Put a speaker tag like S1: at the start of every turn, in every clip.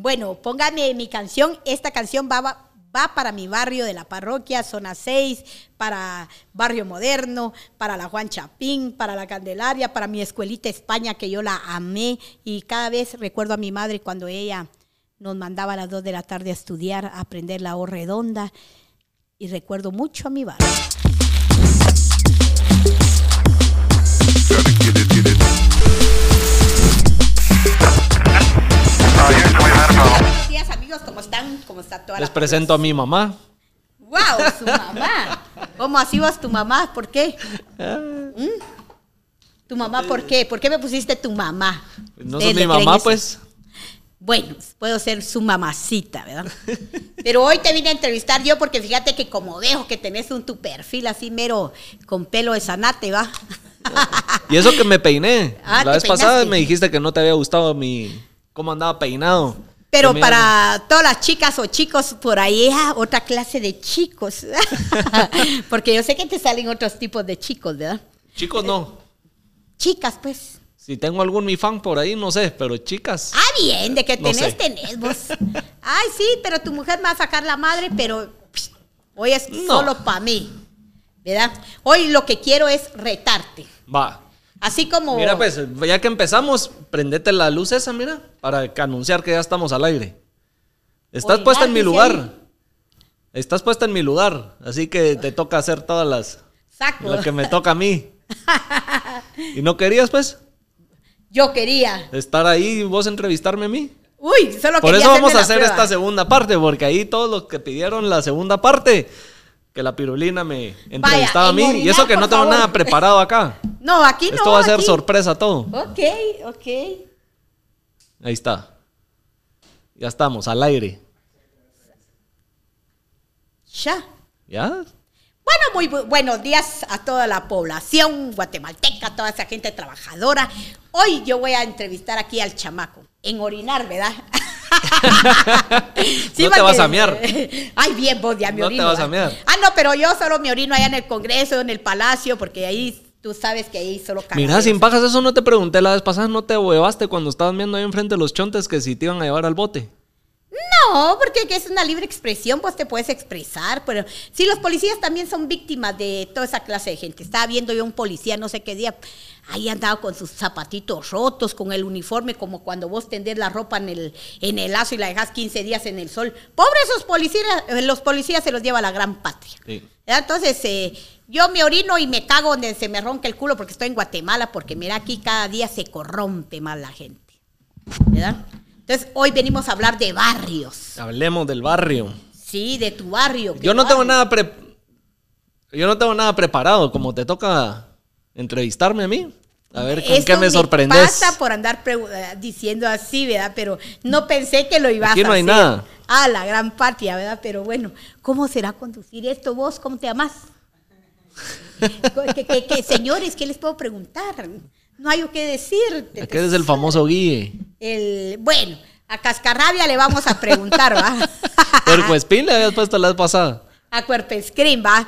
S1: Bueno, póngame mi canción. Esta canción va, para mi barrio de la parroquia, zona 6, para Barrio Moderno, para la Juan Chapín, para la Candelaria, para mi escuelita España, que yo la amé. Y cada vez recuerdo a mi madre cuando ella nos mandaba a las 2 de la tarde a estudiar, a aprender la O redonda. Y recuerdo mucho a mi barrio. Buenos días amigos, ¿cómo están? ¿Cómo está toda
S2: Les
S1: la
S2: presento a mi mamá.
S1: ¡Wow! Su mamá. ¿Cómo así vas tu mamá? ¿Por qué? ¿Mm? ¿Tu mamá por qué? ¿Por qué me pusiste tu mamá?
S2: No
S1: Ustedes
S2: sos mi mamá, pues.
S1: Bueno, puedo ser su mamacita, ¿verdad? Pero hoy te vine a entrevistar yo porque fíjate que como veo que tenés un tu perfil así mero con pelo de zanate, ¿va?
S2: Y eso que me peiné.
S1: Ah,
S2: la vez pasada me dijiste que no te había gustado mi cómo andaba peinado.
S1: Pero para todas las chicas o chicos por ahí, ah, otra clase de chicos. Porque yo sé que te salen otros tipos de chicos, ¿verdad?
S2: Chicos, no.
S1: Chicas, pues.
S2: Si tengo algún mi fan por ahí, no sé, pero chicas.
S1: Ah, bien, de que
S2: No
S1: tenés,
S2: sé.
S1: tenés vos. Ay, sí, pero tu mujer me va a sacar la madre, pero psh, hoy es
S2: No.
S1: solo para mí, ¿verdad? Hoy lo que quiero es retarte.
S2: Va.
S1: Así como...
S2: Mira, pues, ya que empezamos, prendete la luz esa, mira, para que anunciar que ya estamos al aire. Estás
S1: Oiga,
S2: puesta en mi lugar.
S1: ahí.
S2: Estás puesta en mi lugar. Así que te toca hacer todas las.
S1: Saco.
S2: Lo que me toca a mí. ¿Y no querías, pues?
S1: Yo quería.
S2: Estar ahí y vos entrevistarme a mí.
S1: Uy, solo
S2: Por eso vamos a hacer
S1: prueba.
S2: esta segunda parte, porque ahí todos los que pidieron la segunda parte, que la pirulina me entrevistaba a mí.
S1: orinar,
S2: y eso que no tengo
S1: favor.
S2: nada preparado acá.
S1: No, aquí no.
S2: Esto va a ser
S1: aquí.
S2: sorpresa todo.
S1: Ok, ok.
S2: Ahí está. Ya estamos, al aire.
S1: Ya.
S2: ¿Ya?
S1: Bueno, muy bu- buenos días a toda la población guatemalteca, toda esa gente trabajadora. Hoy yo voy a entrevistar aquí al chamaco, en orinar, ¿verdad?
S2: No te vas a mear.
S1: Ay, bien, vos ya me
S2: No te
S1: orino.
S2: vas a
S1: ¿va?
S2: mear.
S1: Ah, no, pero yo solo me orino allá en el Congreso, en el Palacio, porque ahí tú sabes que ahí solo
S2: Mira,
S1: caramelos.
S2: sin pajas, eso no te pregunté la vez pasada, no te huevaste cuando estabas viendo ahí enfrente los chontes que si te iban a llevar al bote.
S1: No, porque que es una libre expresión, pues te puedes expresar, pero sí, los policías también son víctimas de toda esa clase de gente. Estaba viendo yo un policía no sé qué día, ahí andaba con sus zapatitos rotos, con el uniforme, como cuando vos tendés la ropa en el, en el lazo y la dejas 15 días en el sol. Pobres esos policías, eh, los policías se los lleva la gran patria. Entonces, eh, yo me orino y me cago donde se me ronca el culo porque estoy en Guatemala, porque mira, aquí cada día se corrompe más la gente. ¿Verdad? Entonces, hoy venimos a hablar de barrios.
S2: Hablemos del barrio.
S1: Sí, de tu barrio. ¿qué
S2: Yo no tengo nada pre- Yo no tengo nada preparado, como te toca entrevistarme a mí. A ver con qué me sorprendes.
S1: pasa por andar eh, diciendo así, ¿verdad? Pero no pensé que lo ibas
S2: Aquí
S1: a
S2: no hay
S1: hacer.
S2: nada.
S1: Ah, la gran patria, ¿verdad? Pero bueno, ¿cómo será conducir esto vos? ¿Cómo te llamas? ¿Qué, qué- qué- señores, ¿qué les puedo preguntar? No hay o qué decirte.
S2: Aquí eres el famoso guille.
S1: El, bueno, a Cascarrabia le vamos a preguntar, ¿va?
S2: Puerco Espín le habías puesto la vez pasada.
S1: a Cuerpo Scream, ¿va?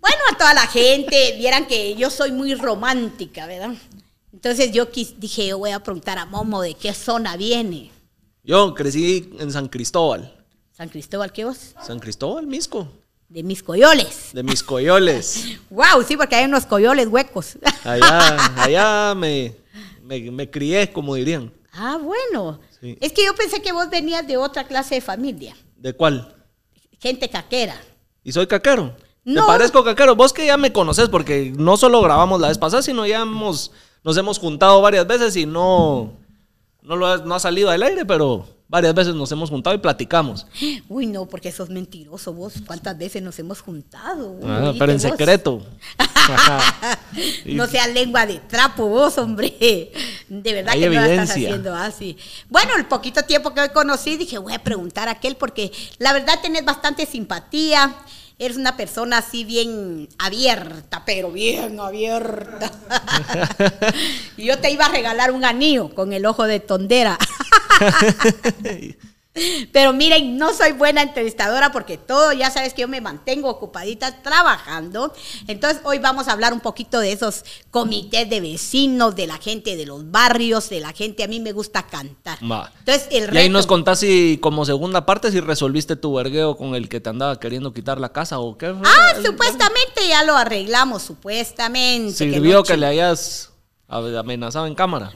S1: bueno, a toda la gente, vieran que yo soy muy romántica, ¿verdad? Entonces yo quis- dije, yo voy a preguntar a Momo de qué zona viene.
S2: Yo crecí en San Cristóbal.
S1: San Cristóbal, ¿qué vos?
S2: San Cristóbal, Misco.
S1: De mis coyoles.
S2: De mis coyoles.
S1: Wow, sí, porque hay unos coyoles huecos.
S2: Allá, allá me, me, me crié, como dirían.
S1: ah, bueno.
S2: Sí.
S1: Es que yo pensé que vos venías de otra clase de familia.
S2: ¿De cuál?
S1: Gente caquera.
S2: ¿Y soy caquero?
S1: No.
S2: ¿Te parezco caquero? Vos que ya me conoces porque no solo grabamos la vez pasada, sino ya hemos, nos hemos juntado varias veces y no, no, lo ha, no ha salido al aire, pero varias veces nos hemos juntado y platicamos.
S1: Uy, no, porque sos mentiroso vos. ¿Cuántas veces nos hemos juntado?
S2: Ah, pero en
S1: vos.
S2: secreto.
S1: No sea lengua de trapo vos, hombre. De verdad
S2: Hay
S1: que no la estás haciendo así. Bueno, el poquito tiempo que hoy conocí, dije, voy a preguntar a aquel porque la verdad tenés bastante simpatía. Eres una persona así bien abierta, pero bien abierta. y yo te iba a regalar un anillo con el ojo de tondera. Pero miren, no soy buena entrevistadora porque todo, ya sabes que yo me mantengo ocupadita trabajando. Entonces, hoy vamos a hablar un poquito de esos comités de vecinos, de la gente de los barrios, de la gente. A mí me gusta cantar.
S2: Entonces, el Y ahí nos contás si, como segunda parte, si resolviste tu vergueo con el que te andaba queriendo quitar la casa o qué.
S1: Ah, supuestamente ya lo arreglamos, supuestamente.
S2: Sirvió que, que le hayas amenazado en cámara.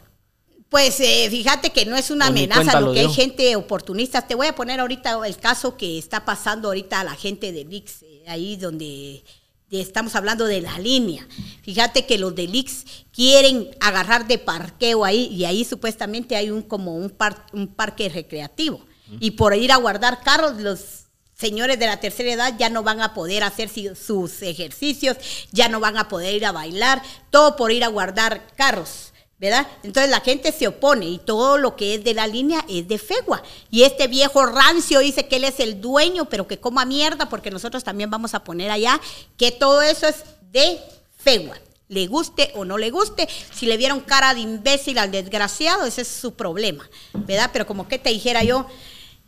S1: Pues eh, fíjate que no es una amenaza, lo que hay gente oportunista. Te voy a poner ahorita el caso que está pasando ahorita a la gente de VIX, eh, ahí donde estamos hablando de la línea. Fíjate que los de Lix quieren agarrar de parqueo ahí y ahí supuestamente hay un como un, un parque recreativo. Y por ir a guardar carros, los señores de la tercera edad ya no van a poder hacer sus ejercicios, ya no van a poder ir a bailar, todo por ir a guardar carros. ¿Verdad? Entonces la gente se opone y todo lo que es de la línea es de Fegua. Y este viejo rancio dice que él es el dueño, pero que coma mierda, porque nosotros también vamos a poner allá que todo eso es de Fegua. Le guste o no le guste, si le vieron cara de imbécil al desgraciado, ese es su problema, ¿verdad? Pero como que te dijera yo,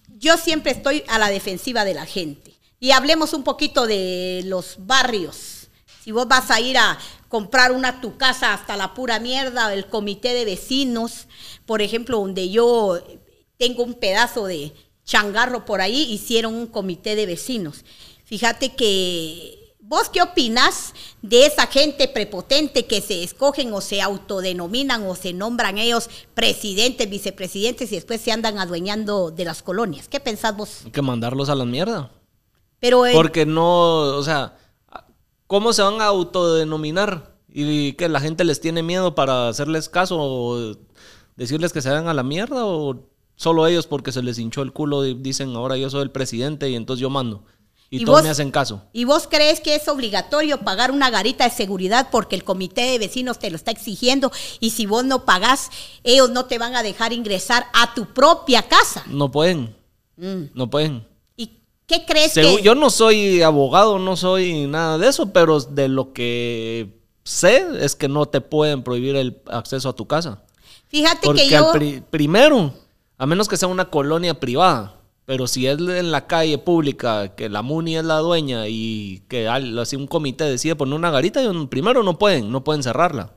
S1: yo siempre estoy a la defensiva de la gente. Y hablemos un poquito de los barrios. Si vos vas a ir a, comprar una tu casa hasta la pura mierda, el comité de vecinos, por ejemplo, donde yo tengo un pedazo de changarro por ahí, hicieron un comité de vecinos. Fíjate que vos qué opinas de esa gente prepotente que se escogen o se autodenominan o se nombran ellos presidentes, vicepresidentes y después se andan adueñando de las colonias. ¿Qué pensás vos?
S2: Hay que mandarlos a la mierda. Pero Porque no, o sea, ¿Cómo se van a autodenominar? ¿Y que la gente les tiene miedo para hacerles caso o decirles que se vayan a la mierda? ¿O solo ellos porque se les hinchó el culo y dicen ahora yo soy el presidente y entonces yo mando? Y, todos me hacen caso.
S1: ¿Y vos crees que es obligatorio pagar una garita de seguridad porque el comité de vecinos te lo está exigiendo y si vos no pagás, ellos no te van a dejar ingresar a tu propia casa?
S2: No pueden. Mm. No pueden.
S1: ¿Qué crees que...?
S2: Yo no soy abogado, no soy nada de eso, pero de lo que sé es que no te pueden prohibir el acceso a tu casa.
S1: Fíjate que yo...
S2: primero, a menos que sea una colonia privada, pero si es en la calle pública, que la MUNI es la dueña y que así un comité decide poner una garita, primero no pueden, no pueden cerrarla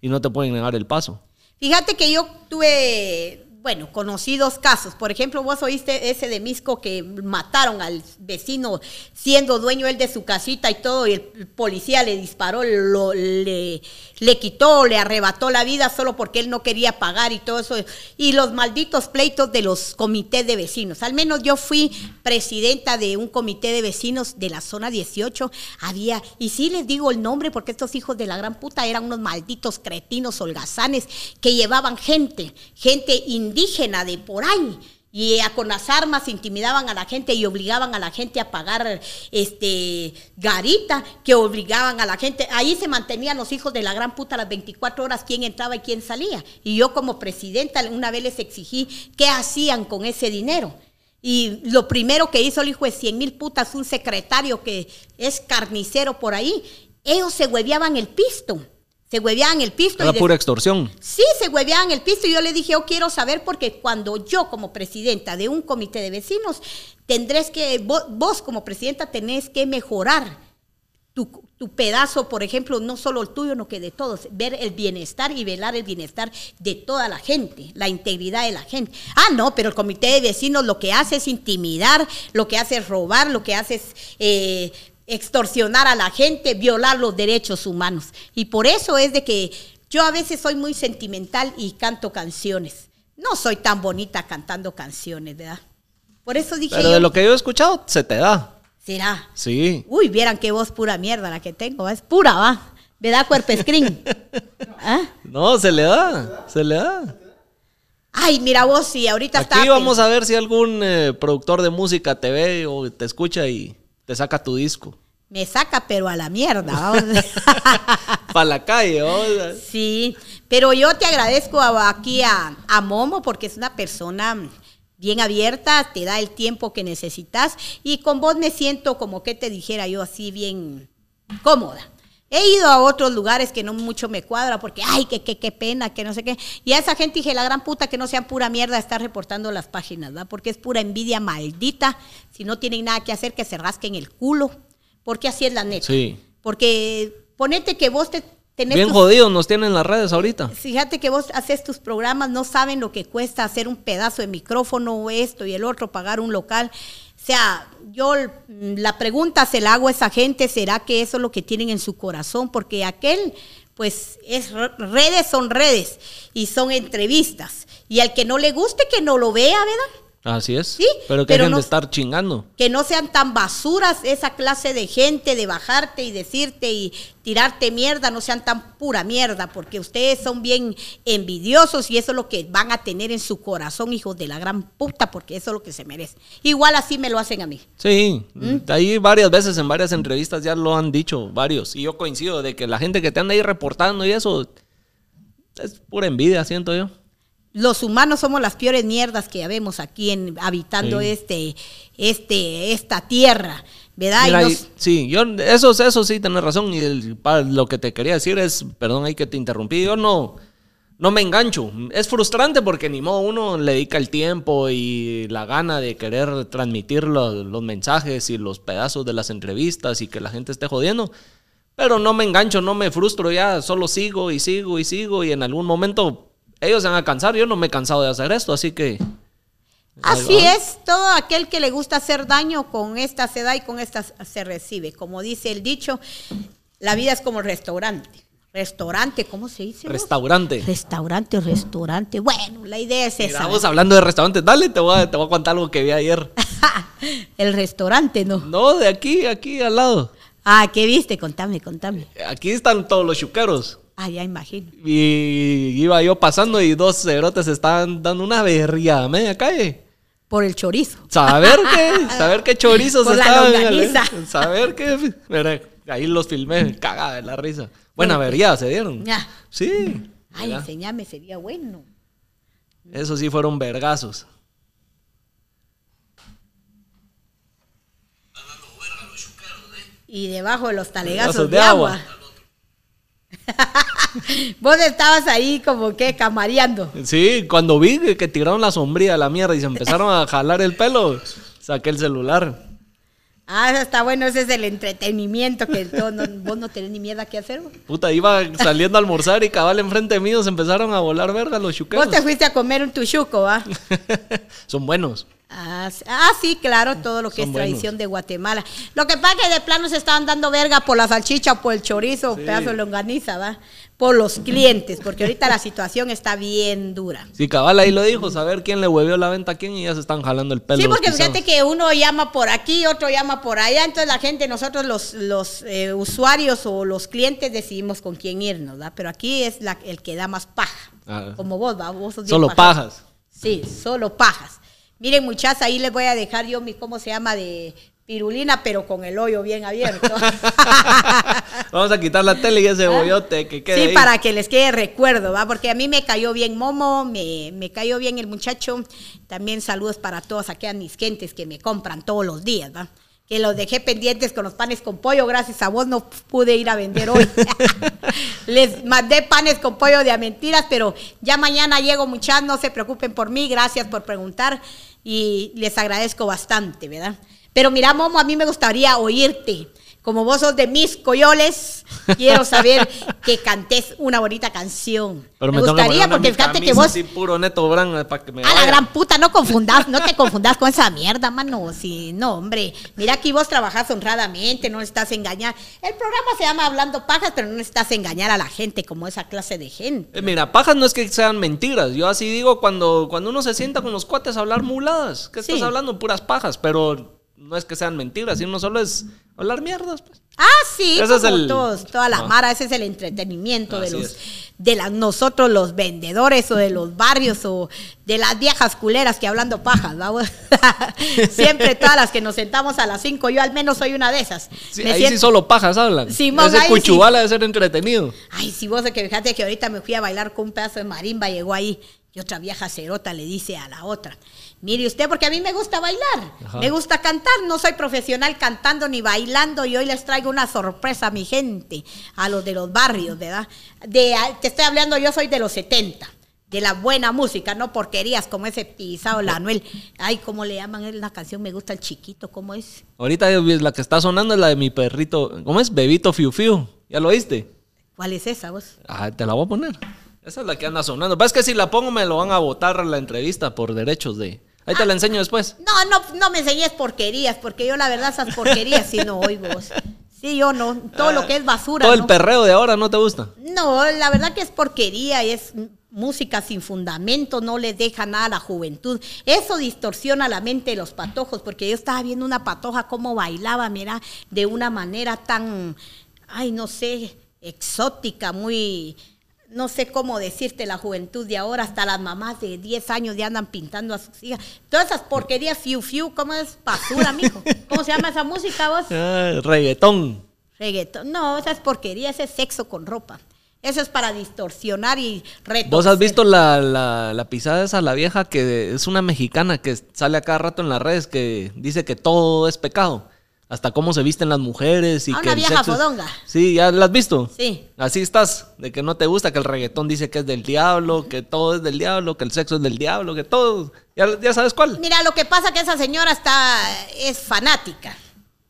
S2: y no te pueden negar el paso.
S1: Fíjate que yo tuve bueno, conocidos casos. Por ejemplo, vos oíste ese de Misco que mataron al vecino siendo dueño él de su casita y todo, y el policía le disparó, lo, le, le quitó, le arrebató la vida solo porque él no quería pagar y todo eso. Y los malditos pleitos de los comités de vecinos. Al menos yo fui presidenta de un comité de vecinos de la zona 18. Había, y sí les digo el nombre porque estos hijos de la gran puta eran unos malditos cretinos holgazanes que llevaban gente, gente indígena de por ahí y con las armas intimidaban a la gente y obligaban a la gente a pagar este garita, que obligaban a la gente, ahí se mantenían los hijos de la gran puta las 24 horas quién entraba y quién salía. Y yo como presidenta una vez les exigí qué hacían con ese dinero. Y lo primero que hizo el hijo de 100 mil putas, un secretario que es carnicero por ahí, ellos se hueveaban el pisto se hueveaban el pisto.
S2: Era pura extorsión.
S1: Sí, se hueveaban el pisto y yo le dije, yo quiero saber porque cuando yo como presidenta de un comité de vecinos, tendrás que, vos, como presidenta tenés que mejorar tu, pedazo, por ejemplo, no solo el tuyo, no que de todos, ver el bienestar y velar el bienestar de toda la gente, la integridad de la gente. Ah, no, pero el comité de vecinos lo que hace es intimidar, lo que hace es robar, lo que hace es eh, extorsionar a la gente, violar los derechos humanos. Y por eso es de que yo a veces soy muy sentimental y canto canciones. No soy tan bonita cantando canciones, ¿verdad? Por eso dije.
S2: Pero de lo que yo he escuchado, se te da.
S1: ¿Será?
S2: Sí.
S1: Uy, vieran qué voz pura mierda la que tengo. Es pura, va. ¿Verdad, cuerpo screen?
S2: ¿Ah? No, se le da. Se le da.
S1: Ay, mira vos, si ahorita
S2: Aquí está. vamos a ver si algún eh, productor de música te ve o te escucha y te saca tu disco.
S1: Me saca, pero a la mierda.
S2: Para la calle, vamos.
S1: Sí, pero yo te agradezco aquí a, a Momo porque es una persona bien abierta, te da el tiempo que necesitas y con vos me siento como que te dijera yo así bien cómoda. He ido a otros lugares que no mucho me cuadra porque, ay, que qué pena, que no sé qué. Y a esa gente dije, la gran puta, que no sean pura mierda estar reportando las páginas, ¿verdad? Porque es pura envidia maldita. Si no tienen nada que hacer, que se rasquen el culo. Porque así es la neta.
S2: Sí.
S1: Porque ponete que vos te tenés
S2: Bien
S1: tus-
S2: jodidos nos tienen las redes ahorita.
S1: Fíjate que vos haces tus programas, no saben lo que cuesta hacer un pedazo de micrófono o esto y el otro, pagar un local. O sea, yo mm, la pregunta se la hago a esa gente, ¿será que eso es lo que tienen en su corazón? Porque aquel, pues, es re- redes son redes y son entrevistas. Y al que no le guste, que no lo vea, ¿verdad?
S2: Así es.
S1: Sí,
S2: pero que
S1: pero
S2: dejen
S1: no-
S2: de estar chingando.
S1: que no sean tan basuras esa clase de gente de bajarte y decirte y tirarte mierda, no sean tan pura mierda, porque ustedes son bien envidiosos y eso es lo que van a tener en su corazón, hijos de la gran puta, porque eso es lo que se merece. Igual así me lo hacen a mí.
S2: Sí,
S1: ¿Mm?
S2: ahí varias veces en varias entrevistas ya lo han dicho varios. Y yo coincido de que la gente que te anda ahí reportando y eso es pura envidia, siento yo.
S1: Los humanos somos las peores mierdas que vemos aquí en habitando
S2: Sí.
S1: este, este, esta tierra, ¿verdad? Y
S2: Mira,
S1: nos-
S2: y- sí, yo, eso, eso sí, tenés razón. Y el- lo que te quería decir es, perdón, ahí que te interrumpí, yo no, no me engancho. Es frustrante porque ni modo uno le dedica el tiempo y la gana de querer transmitir lo- los mensajes y los pedazos de las entrevistas y que la gente esté jodiendo. Pero no me engancho, no me frustro ya, solo sigo y sigo y sigo y en algún momento ellos se van a cansar. Yo no me he cansado de hacer esto, así que...
S1: Así es, todo aquel que le gusta hacer daño con esta se da y con esta se recibe. Como dice el dicho, la vida es como restaurante. Restaurante, ¿cómo se dice? vos?
S2: Restaurante.
S1: Restaurante, restaurante. Bueno, la idea es esa.
S2: Estamos hablando de restaurantes. Dale, te voy, a, te voy a contar algo que vi ayer.
S1: el restaurante, ¿no?
S2: No, de aquí, aquí al lado.
S1: Ah, ¿qué viste? Contame, contame.
S2: Aquí están todos los chuqueros.
S1: Ah, ya imagino.
S2: Y iba yo pasando y dos cerotes estaban dando una berría a media calle.
S1: Por el chorizo.
S2: Saber qué, saber qué chorizos
S1: Por la
S2: estaban.
S1: longaniza.
S2: Saber qué. Ahí los filmé, cagada de la risa. Buena berría se dieron.
S1: Ya.
S2: Sí.
S1: Ay, enseñame, sería bueno.
S2: Esos sí fueron vergazos.
S1: Y debajo de los talegazos
S2: Talegazos
S1: de,
S2: de
S1: agua.
S2: agua.
S1: Vos estabas ahí como que camareando.
S2: Sí, cuando vi que, tiraron la sombría a la mierda y se empezaron a jalar el pelo, saqué el celular.
S1: Ah, eso está bueno, ese es el entretenimiento que todo no- vos no tenés ni mierda que hacer. vos.
S2: Puta, iba saliendo a almorzar y cabal enfrente mío se empezaron a volar verga los chuqueros.
S1: Vos te fuiste a comer un tuchuco, ¿va?
S2: Son buenos.
S1: Ah, sí- ah, sí, claro, todo lo que
S2: Son
S1: es
S2: buenos.
S1: tradición de Guatemala. Lo que pasa es que de plano se estaban dando verga por la salchicha por el chorizo,
S2: Sí.
S1: pedazo de longaniza, ¿va? Por los clientes, porque ahorita la situación está bien dura.
S2: Sí, cabal ahí lo dijo, saber quién le huevió la venta a quién y ya se están jalando el pelo.
S1: Sí, porque fíjate que uno llama por aquí, otro llama por allá, entonces la gente, nosotros los, los eh, usuarios o los clientes decidimos con quién irnos, ¿va? Pero aquí es la, el que da más paja,
S2: Ah.
S1: como vos, ¿va? Vos sos
S2: Solo pajas.
S1: Sí, solo pajas. Miren, muchachas, ahí les voy a dejar yo mi, ¿cómo se llama? De pirulina, pero con el hoyo bien abierto.
S2: Vamos a quitar la tele y ese bollote que quede
S1: sí,
S2: ahí.
S1: para que les quede recuerdo, ¿va? Porque a mí me cayó bien Momo, me, me cayó bien el muchacho. También saludos para todas aquellas mis gentes que me compran todos los días, ¿va? Que los dejé pendientes con los panes con pollo, gracias a vos no pude ir a vender hoy. Les mandé panes con pollo de a mentiras, pero ya mañana llego muchas, no se preocupen por mí, gracias por preguntar y les agradezco bastante, ¿verdad? Pero mira, Momo, a mí me gustaría oírte. Como vos sos de mis coyoles, quiero saber que cantes una bonita canción.
S2: Pero
S1: me, gustaría porque fíjate que vos
S2: así puro neto bran para que me
S1: a la gran puta, no confundas, no te confundas con esa mierda, mano. Si, no, hombre. Mira aquí vos trabajás honradamente, no estás engañar. El programa se llama Hablando Pajas, pero no estás engañar a la gente como esa clase de gente.
S2: Eh, mira, pajas no es que sean mentiras. Yo así digo cuando, cuando uno se sienta con los cuates a hablar muladas. ¿Qué
S1: Sí.
S2: estás hablando? Puras pajas. Pero no es que sean mentiras, sino solo es hablar mierdas. Pues.
S1: Ah, sí,
S2: Ese
S1: como
S2: es el-
S1: todos, toda la
S2: Ah.
S1: mara, ese es el entretenimiento de los
S2: es.
S1: de las nosotros los vendedores o de los barrios o de las viejas culeras que hablando pajas, ¿va? Siempre todas las que nos sentamos a las 5, yo al menos soy una de esas.
S2: Sí,
S1: Me
S2: ahí
S1: siento-
S2: sí solo pajas hablan.
S1: Simón,
S2: Ese cuchubala de ser entretenido.
S1: Ay, si vos que fíjate que ahorita me fui a bailar con un pedazo de marimba, llegó ahí. Y otra vieja cerota le dice a la otra, mire usted, porque a mí me gusta bailar, me gusta cantar, no soy profesional cantando ni bailando y hoy les traigo una sorpresa a mi gente, a los de los barrios, ¿verdad? De, te estoy hablando, yo soy de los 70 de la buena música, no porquerías como ese pisado la Anuel. Ay, ¿cómo le llaman? La canción Me gusta el chiquito, ¿cómo es?
S2: Ahorita la que está sonando es la de mi perrito, ¿cómo es? Bebito Fiu Fiu. ¿Ya lo oíste?
S1: ¿Cuál es esa vos?
S2: Ah, te la voy a poner. Esa es la que anda sonando. Es que si la pongo me lo van a votar la entrevista por derechos de... Ahí te la enseño después.
S1: No, no, no me enseñes porquerías, porque yo la verdad esas porquerías sí no oigo. Sí, yo no. Todo lo que es basura.
S2: Todo el perreo de ahora no te gusta.
S1: No, la verdad que es porquería, es música sin fundamento, no le deja nada a la juventud. Eso distorsiona la mente de los patojos, porque yo estaba viendo una patoja cómo bailaba, mira, de una manera tan, ay, no sé, exótica, muy no sé cómo decirte la juventud de ahora, hasta las mamás de 10 años ya andan pintando a sus hijas. Todas esas porquerías, fiu fiu, ¿cómo es basura, mijo? ¿Cómo se llama esa música vos?
S2: Ah, reggaetón.
S1: Reggaetón. No, esas porquerías es sexo con ropa. Eso es para distorsionar y retorcer.
S2: ¿Vos has visto la, la, la pisada esa, la vieja que es una mexicana que sale a cada rato en las redes que dice que todo es pecado? Hasta cómo se visten las mujeres y
S1: a
S2: que
S1: una vieja fodonga.
S2: Sí, ¿ya la has visto?
S1: Sí.
S2: Así estás, de que no te gusta, que el reggaetón dice que es del diablo, que todo es del diablo, que el sexo es del diablo, que todo, ya, ya sabes cuál.
S1: Mira, lo que pasa es que esa señora está, es fanática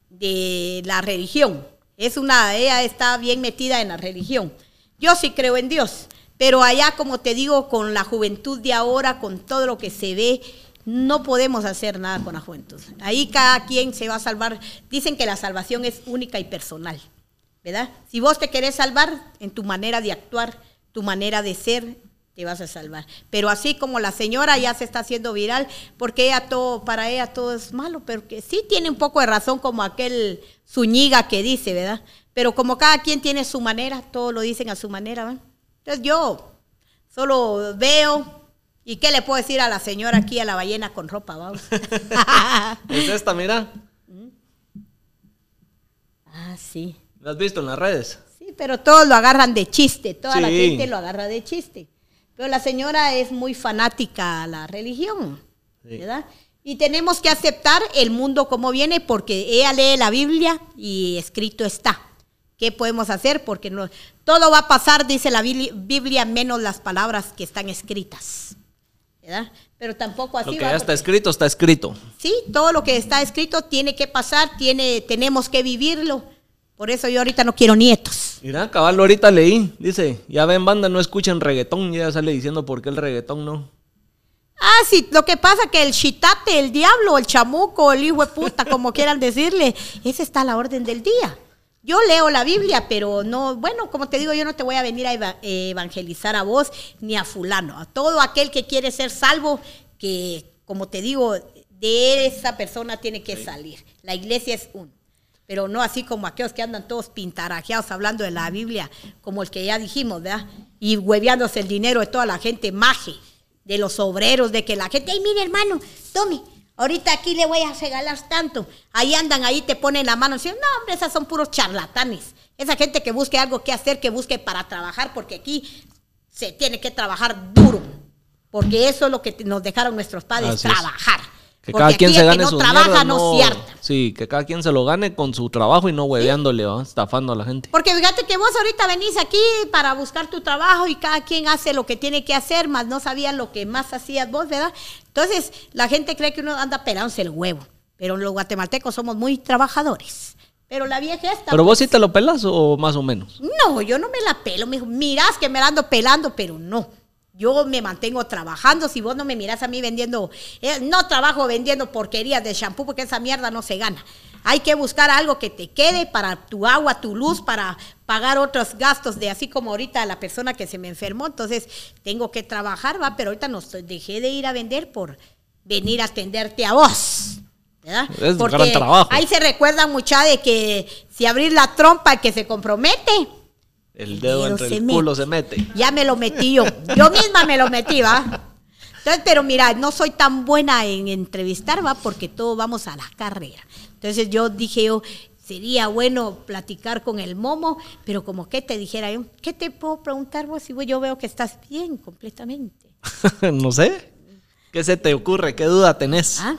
S1: de la religión. Es una, ella está bien metida en la religión. Yo sí creo en Dios, pero allá, como te digo, con la juventud de ahora, con todo lo que se ve, no podemos hacer nada con la juventud. Ahí cada quien se va a salvar. Dicen que la salvación es única y personal, ¿verdad? Si vos te querés salvar en tu manera de actuar, tu manera de ser, te vas a salvar. Pero así como la señora ya se está haciendo viral, porque ella todo, para ella todo es malo, pero que sí tiene un poco de razón como aquel Zúñiga que dice, ¿verdad? Pero como cada quien tiene su manera, todos lo dicen a su manera, ¿verdad? Entonces yo solo veo, ¿Y qué le puedo decir a la señora aquí, a la ballena con ropa? Vamos.
S2: es esta, mira.
S1: Ah, sí.
S2: ¿Lo has visto en las redes?
S1: Sí, pero todos lo agarran de chiste, toda la gente lo agarra de chiste. Pero la señora es muy fanática a la religión, ¿verdad? Y tenemos que aceptar el mundo como viene porque ella lee la Biblia y escrito está. ¿Qué podemos hacer? Porque no, todo va a pasar, dice la Biblia, menos las palabras que están escritas. ¿Verdad? Pero tampoco así.
S2: Lo que ya está escrito, está escrito.
S1: Sí, todo lo que está escrito tiene que pasar, tiene, tenemos que vivirlo. Por eso yo ahorita no quiero nietos.
S2: Mira, caballo, ahorita leí, dice, ya ven banda, no escuchen reggaetón, ya sale diciendo por qué el reggaetón no.
S1: Ah, sí, lo que pasa que el chitate, el diablo, el chamuco, el hijo de puta, como quieran decirle, ese está a la orden del día. Yo leo la Biblia, pero no, bueno, como te digo, yo no te voy a venir a evangelizar a vos ni a fulano, a todo aquel que quiere ser salvo, que como te digo, de esa persona tiene que salir. La iglesia es uno, pero no así como aquellos que andan todos pintarajeados hablando de la Biblia, como el que ya dijimos, ¿verdad? Y hueveándose el dinero de toda la gente maje, de los obreros, de que la gente, ay, mire hermano, tome, Ahorita aquí le voy a regalar tanto. Ahí andan, ahí te ponen la mano y dicen, no, hombre, esas son puros charlatanes. Esa gente que busque algo que hacer, que busque para trabajar, porque aquí se tiene que trabajar duro. Porque eso es lo que nos dejaron nuestros padres, trabajar.
S2: Que cada quien se gane no trabaja, no, Sí, que cada quien se lo gane con su trabajo y no hueveándole, estafando a la gente.
S1: Porque fíjate que vos ahorita venís aquí para buscar tu trabajo y cada quien hace lo que tiene que hacer, más no sabías lo que más hacías vos, ¿verdad? Entonces, la gente cree que uno anda pelándose el huevo, pero los guatemaltecos somos muy trabajadores. Pero la vieja esta.
S2: ¿Pero vos sí te lo pelas o más o menos?
S1: No, yo no me la pelo. Me dijo, mirás que me la ando pelando, pero no. Yo me mantengo trabajando. Si vos no me mirás a mí vendiendo, eh, no trabajo vendiendo porquerías de shampoo porque esa mierda no se gana. Hay que buscar algo que te quede para tu agua, tu luz, para pagar otros gastos de así como ahorita la persona que se me enfermó. Entonces tengo que trabajar, va, pero ahorita no dejé de ir a vender por venir a atenderte a vos. ¿verdad?
S2: Es un gran trabajo.
S1: ahí se recuerda mucha de que si abrir la trompa que se compromete,
S2: el dedo entre el culo se mete.
S1: Ya me lo metí yo. Yo misma me lo metí, ¿va? Entonces, pero mira, no soy tan buena en entrevistar, ¿va? Porque todos vamos a la carrera. Entonces yo dije yo, sería bueno platicar con el momo, pero como que te dijera yo, ¿qué te puedo preguntar vos si yo veo que estás bien completamente?
S2: no sé. ¿Qué se te ocurre? ¿Qué duda tenés?
S1: ¿Ah?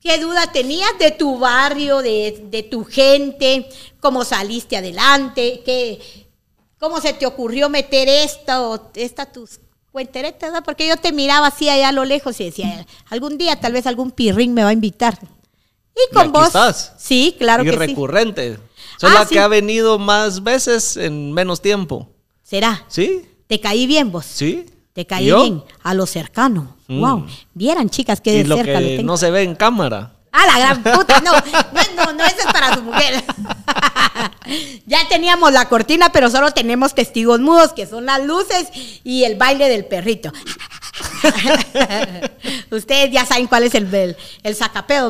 S1: ¿Qué duda tenías de tu barrio, de, de tu gente? ¿Cómo saliste adelante? ¿Qué, ¿Cómo se te ocurrió meter esta o esta tus cuenteretas? Porque yo te miraba así allá a lo lejos y decía, algún día tal vez algún pirrín me va a invitar. Y con
S2: aquí
S1: vos.
S2: estás.
S1: Sí, claro
S2: y
S1: que sí.
S2: recurrente. Sos
S1: Ah,
S2: la
S1: sí.
S2: que ha venido más veces en menos tiempo.
S1: ¿Será?
S2: ¿Sí?
S1: ¿Te caí bien vos?
S2: ¿Sí?
S1: Te caí
S2: ¿Y yo?
S1: bien a lo cercano.
S2: Mm.
S1: Wow. Vieran, chicas, qué
S2: Y
S1: de
S2: lo
S1: cerca lo
S2: que
S1: tengo.
S2: no se ve en cámara.
S1: Ah, la gran puta, no, no, no, no, eso es para su mujer. ya teníamos la cortina, pero solo tenemos testigos mudos, que son las luces y el baile del perrito. Ustedes ya saben cuál es el, el, el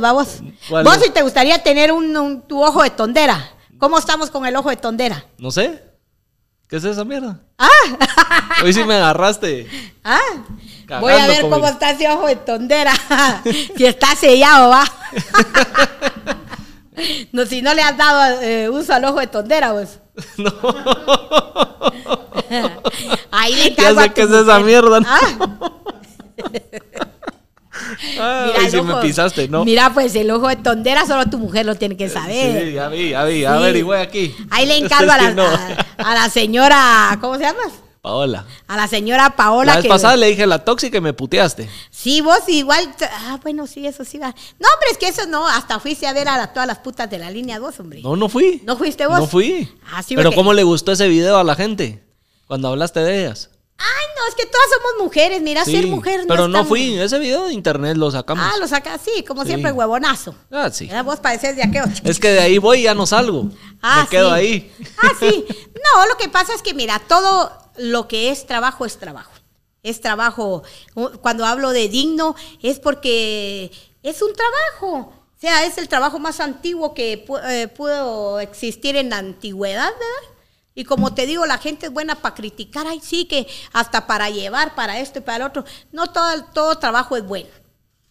S1: vamos.
S2: ¿Cuál
S1: Vos si te gustaría tener un, un- tu ojo de tondera. ¿Cómo estamos con el ojo de tondera?
S2: No sé. ¿Qué es esa mierda?
S1: Ah,
S2: Hoy sí me agarraste.
S1: ah.
S2: Cagando
S1: Voy a ver cómo está ese ojo de tondera. si está sellado, va. No, si no le has dado eh, uso al ojo de tondera, vos.
S2: No.
S1: Ahí le
S2: Ya
S1: encargo a
S2: sé qué es esa mierda. ¿no?
S1: Ah,
S2: Ah,
S1: mira el
S2: sí me
S1: ojo.
S2: pisaste, ¿no?
S1: Mira, pues el ojo de tondera solo tu mujer lo tiene que saber.
S2: Sí, ya vi, ya vi.
S1: Sí.
S2: A ver, y voy aquí.
S1: Ahí le encargo a la,
S2: no.
S1: a, a la señora, ¿cómo se llama?
S2: Paola.
S1: A la señora Paola.
S2: La vez
S1: que-
S2: pasada le dije la tóxica y me puteaste.
S1: Sí, vos igual. Ah, bueno, sí, eso sí va. No, hombre, es que eso no. Hasta fuiste a ver a la- todas las putas de la línea 2, hombre.
S2: No, no fui.
S1: ¿No fuiste vos?
S2: No fui.
S1: Ah, sí,
S2: Pero
S1: porque-
S2: ¿cómo le gustó ese video a la gente? Cuando hablaste de ellas.
S1: Es que todas somos mujeres. Mira, ser
S2: Sí,
S1: mujer no
S2: Pero
S1: es
S2: no
S1: tan-
S2: fui. Ese video de internet lo sacamos.
S1: Ah, lo saca así, como
S2: Sí.
S1: siempre, huevonazo.
S2: Ah, sí.
S1: Vos pareces de aquellos.
S2: Es que de ahí voy y ya no salgo.
S1: Ah,
S2: me quedo
S1: sí.
S2: ahí.
S1: Ah, sí. No, lo que pasa es que, mira, todo lo que es trabajo es trabajo. Es trabajo. Cuando hablo de digno, es porque es un trabajo. O sea, es el trabajo más antiguo que eh, pudo existir en la antigüedad, ¿verdad? Y como te digo, la gente es buena para criticar, ay, sí, que hasta para llevar, para esto y para lo otro. No todo, todo trabajo es bueno.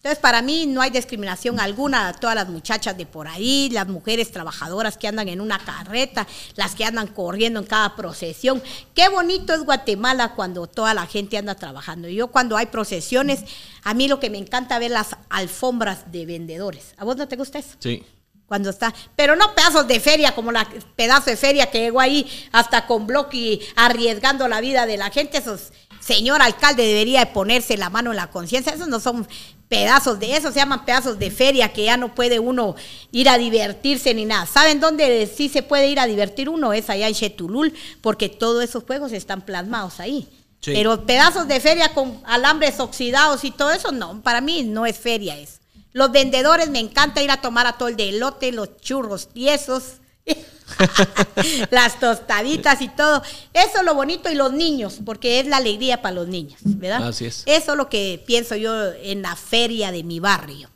S1: Entonces, para mí no hay discriminación alguna a todas las muchachas de por ahí, las mujeres trabajadoras que andan en una carreta, las que andan corriendo en cada procesión. Qué bonito es Guatemala cuando toda la gente anda trabajando. Yo cuando hay procesiones, a mí lo que me encanta ver las alfombras de vendedores. ¿A vos no te gusta eso?
S2: Sí.
S1: Cuando está, pero no pedazos de feria como la pedazo de feria que llegó ahí hasta con bloque y arriesgando la vida de la gente, esos señor alcalde debería de ponerse la mano en la conciencia, esos no son pedazos de eso, se llaman pedazos de feria que ya no puede uno ir a divertirse ni nada. ¿Saben dónde sí se puede ir a divertir uno? Es allá en Chetulul, porque todos esos juegos están plasmados ahí.
S2: Sí.
S1: Pero pedazos de feria con alambres oxidados y todo eso, no, para mí no es feria eso. Los vendedores me encanta ir a tomar atol de elote, los churros tiesos, las tostaditas y todo. Eso es lo bonito y los niños, porque es la alegría para los niños, ¿verdad?
S2: Así es.
S1: Eso es lo que pienso yo en la feria de mi barrio,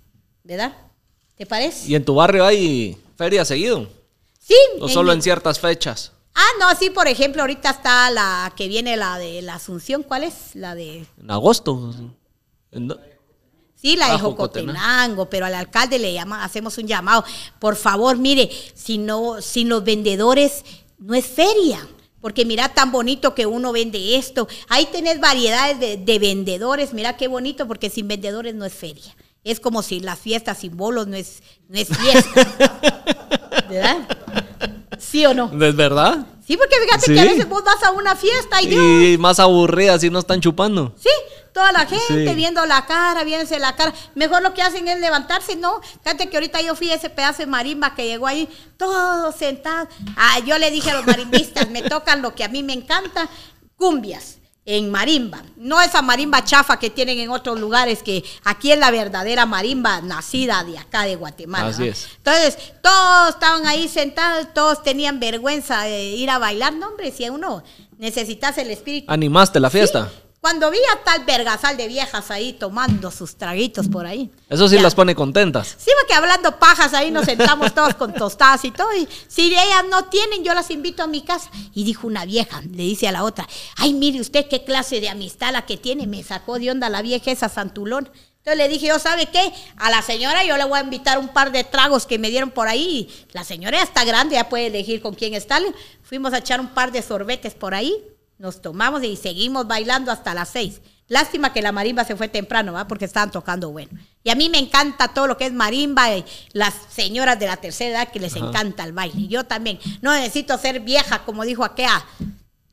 S1: ¿verdad? ¿Te parece?
S2: ¿Y en tu barrio hay feria seguido?
S1: Sí.
S2: ¿O solo
S1: mi-
S2: en ciertas fechas?
S1: Ah, no, sí, por ejemplo, ahorita está la que viene la de la Asunción, ¿cuál es? La de
S2: En agosto. ¿En
S1: Sí, la de
S2: Jocotenango.
S1: Pero al alcalde le llama, hacemos un llamado. Por favor, mire, si no, sin los vendedores no es feria. Porque mira tan bonito que uno vende esto. Ahí tenés variedades de, de vendedores. Mira qué bonito, porque sin vendedores no es feria. Es como si las fiestas sin bolos no es, no es fiesta. ¿Verdad? ¿Sí o no?
S2: ¿Es verdad?
S1: Sí, porque fíjate
S2: Sí.
S1: que a veces vos vas a una fiesta y Dios,
S2: Y más aburridas si no están chupando.
S1: Sí, toda la gente
S2: Sí.
S1: viendo la cara, viéndose la cara. Mejor lo que hacen es levantarse, ¿no? Fíjate que ahorita yo fui a ese pedazo de marimba que llegó ahí, todos sentados. Ah, yo le dije a los marimbistas, me tocan lo que a mí me encanta, cumbias en marimba. No esa marimba chafa que tienen en otros lugares, que aquí es la verdadera marimba nacida de acá de Guatemala.
S2: Así
S1: ¿no?
S2: es.
S1: Entonces, todos estaban ahí sentados, todos tenían vergüenza de ir a bailar. No, hombre, si uno necesitas el espíritu
S2: ¿Animaste la fiesta?
S1: Sí, Cuando vi a tal vergasal de viejas ahí tomando sus traguitos por ahí.
S2: Eso sí
S1: Ya.
S2: las pone contentas.
S1: Sí, porque hablando pajas ahí nos sentamos todos con tostadas y todo. Y si ellas no tienen, yo las invito a mi casa. Y dijo una vieja, le dice a la otra, ay, mire usted qué clase de amistad la que tiene. Me sacó de onda la vieja esa santulón. Entonces le dije, yo, ¿sabe qué? A la señora yo le voy a invitar un par de tragos que me dieron por ahí. La señora ya está grande, ya puede elegir con quién está. Fuimos a echar un par de sorbetes por ahí. Nos tomamos y seguimos bailando hasta las seis. Lástima que la marimba se fue temprano, ¿va? Porque estaban tocando bueno. Y a mí me encanta todo lo que es marimba, y las señoras de la tercera edad que les encanta el baile. Yo también. No necesito ser vieja, como dijo aquella.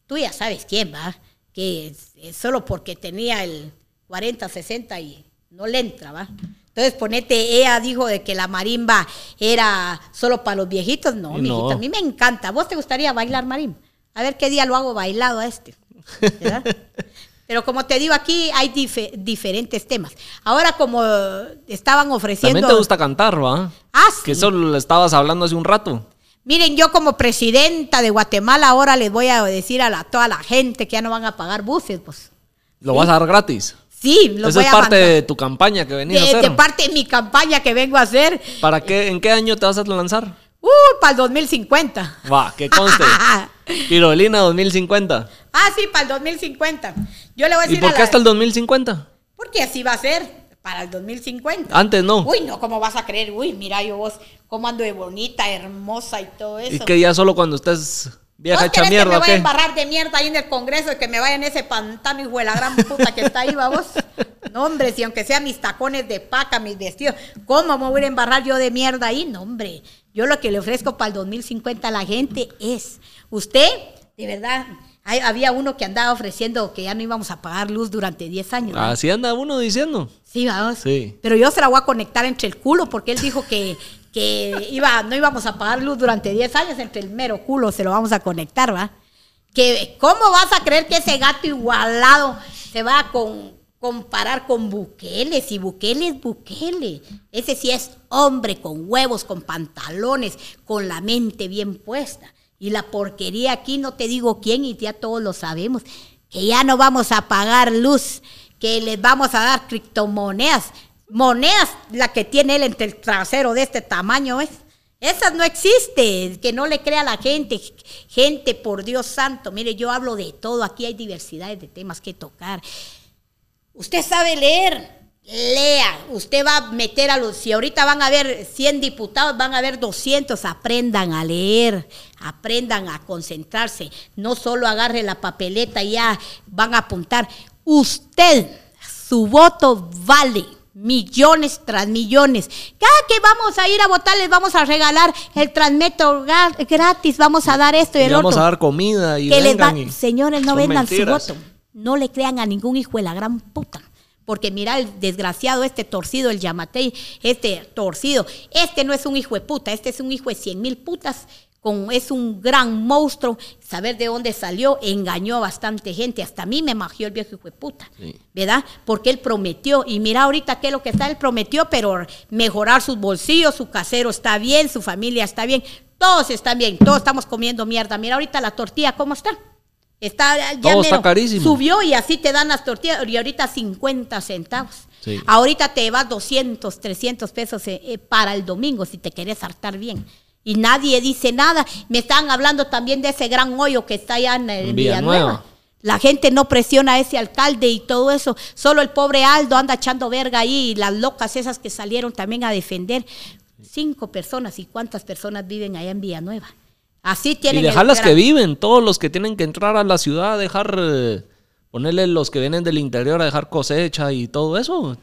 S1: Tú ya sabes quién, ¿va? Que es- es solo porque tenía el 40, 60 y no le entra, ¿va? Entonces, ponete, ella dijo de que la marimba era solo para los viejitos. No,
S2: no.
S1: a mí me encanta. ¿Vos te gustaría bailar marimba? A ver qué día lo hago bailado a este. ¿verdad? Pero como te digo, aquí hay dife- diferentes temas. Ahora, como estaban ofreciendo.
S2: También te gusta cantar, ¿va?
S1: Ah, sí.
S2: Que eso le estabas hablando hace un rato.
S1: Miren, yo como presidenta de Guatemala, ahora les voy a decir a la- toda la gente que ya no van a pagar buses, pues.
S2: Lo vas a dar gratis.
S1: Sí, los
S2: Esa
S1: voy
S2: es
S1: a
S2: parte
S1: mandar.
S2: de tu campaña que venías a
S1: de,
S2: hacer.
S1: de parte de mi campaña que vengo a hacer.
S2: ¿Para qué? ¿En qué año te vas a lanzar?
S1: Uh, para el 2050.
S2: Va, que conste. Pirolina 2050.
S1: Ah, sí, para el 2050. Yo le voy a
S2: ¿Y
S1: decir
S2: por
S1: a
S2: qué
S1: la-
S2: hasta el 2050?
S1: Porque así va a ser para el 2050.
S2: Antes no.
S1: Uy, no, ¿cómo vas a creer? Uy, mira yo vos, cómo ando de bonita, hermosa y todo eso.
S2: Y que ya solo cuando estés vieja
S1: ¿Vos
S2: hecha
S1: querés que
S2: mierda,
S1: me
S2: ¿o
S1: vaya a embarrar de mierda ahí en el Congreso y que me vaya en ese pantano, hijo de la gran puta que está ahí, va vos? No, hombre, si aunque sean mis tacones de paca, mis vestidos, ¿cómo me voy a embarrar yo de mierda ahí? No, hombre, yo lo que le ofrezco para el 2050 a la gente es, usted, de verdad, hay- había uno que andaba ofreciendo que ya no íbamos a pagar luz durante 10 años. ¿no?
S2: Así anda uno diciendo.
S1: Sí, vamos.
S2: Sí.
S1: Pero yo se la voy a conectar entre el culo porque él dijo que, que iba, no íbamos a pagar luz durante 10 años, entre el mero culo se lo vamos a conectar, ¿va? Que, ¿Cómo vas a creer que ese gato igualado se va con- comparar con Bukele? Si Bukele es Bukele. Ese sí es hombre con huevos, con pantalones, con la mente bien puesta. Y la porquería aquí no te digo quién y ya todos lo sabemos. Que ya no vamos a pagar luz, que les vamos a dar criptomonedas. Monedas, la que tiene él entre el trasero de este tamaño, ¿ves? Esas no existen, que no le crea la gente. Gente, por Dios santo, mire, yo hablo de todo, aquí hay diversidades de temas que tocar. Usted sabe leer, lea. Usted va a meter a los, si ahorita van a haber 100 diputados, van a haber 200, aprendan a leer, aprendan a concentrarse. No solo agarre la papeleta y ya van a apuntar. Usted, su voto vale millones tras millones. Cada que vamos a ir a votar les vamos a regalar el transmetro gratis, vamos a dar esto y el
S2: le vamos
S1: otro
S2: a dar comida y
S1: que les va-
S2: vengan y-
S1: señores, no vendan su voto. No le crean a ningún hijo de la gran puta. Porque mira el desgraciado, este torcido, el Yamatei, este torcido, este no es un hijo de puta, este es un hijo de cien mil putas, con, es un gran monstruo, saber de dónde salió, engañó a bastante gente, hasta a mí me magió el viejo hijo de puta,
S2: Sí.
S1: ¿verdad? Porque él prometió, y mira ahorita qué es lo que está, él prometió, pero mejorar sus bolsillos, su casero está bien, su familia está bien, todos están bien, todos estamos comiendo mierda, mira ahorita la tortilla, ¿cómo está? Está ya
S2: Todo está
S1: mero,
S2: carísimo.
S1: Subió y así te dan las tortillas y ahorita 50 centavos.
S2: Sí.
S1: Ahorita te vas 200, 300 pesos eh, eh, para el domingo si te querés hartar bien. Y nadie dice nada. Me están hablando también de ese gran hoyo que está allá en,
S2: En
S1: Villanueva.
S2: Villanueva.
S1: La gente no presiona a ese alcalde y todo eso. Solo el pobre Aldo anda echando verga ahí y las locas esas que salieron también a defender. Cinco personas. ¿Y cuántas personas viven allá en Villanueva? Así
S2: Y
S1: tienen el
S2: dejarlas que
S1: gran-
S2: viven, todos los que tienen que entrar a la ciudad, dejar, eh, ponerle los que vienen del interior a dejar cosecha y todo eso,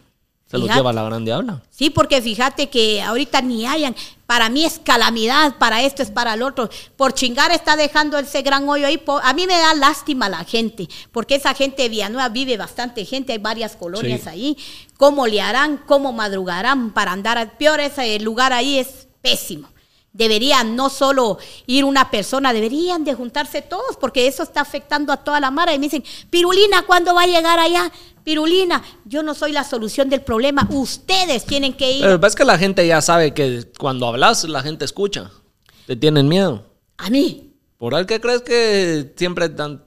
S2: se los
S1: Fíjate.
S2: lleva la gran diabla.
S1: Sí, porque fíjate que ahorita ni hayan. Para mí es calamidad, para esto es para el otro. Por chingar está dejando ese gran hoyo ahí. A mí me da lástima la gente, porque esa gente de Villanueva vive bastante gente, hay varias colonias
S2: Sí.
S1: ahí. ¿Cómo le harán? ¿Cómo madrugarán para andar? Peor ese lugar ahí es pésimo. Deberían no solo ir una persona, deberían de juntarse todos, porque eso está afectando a toda la mara. Y me dicen, Pirulina, ¿cuándo va a llegar allá? Pirulina, yo no soy la solución del problema. Ustedes tienen que ir.
S2: Pero ves que la gente ya sabe que cuando hablas, la gente escucha. Te tienen miedo.
S1: A mí.
S2: ¿Por ahí que crees que siempre tan-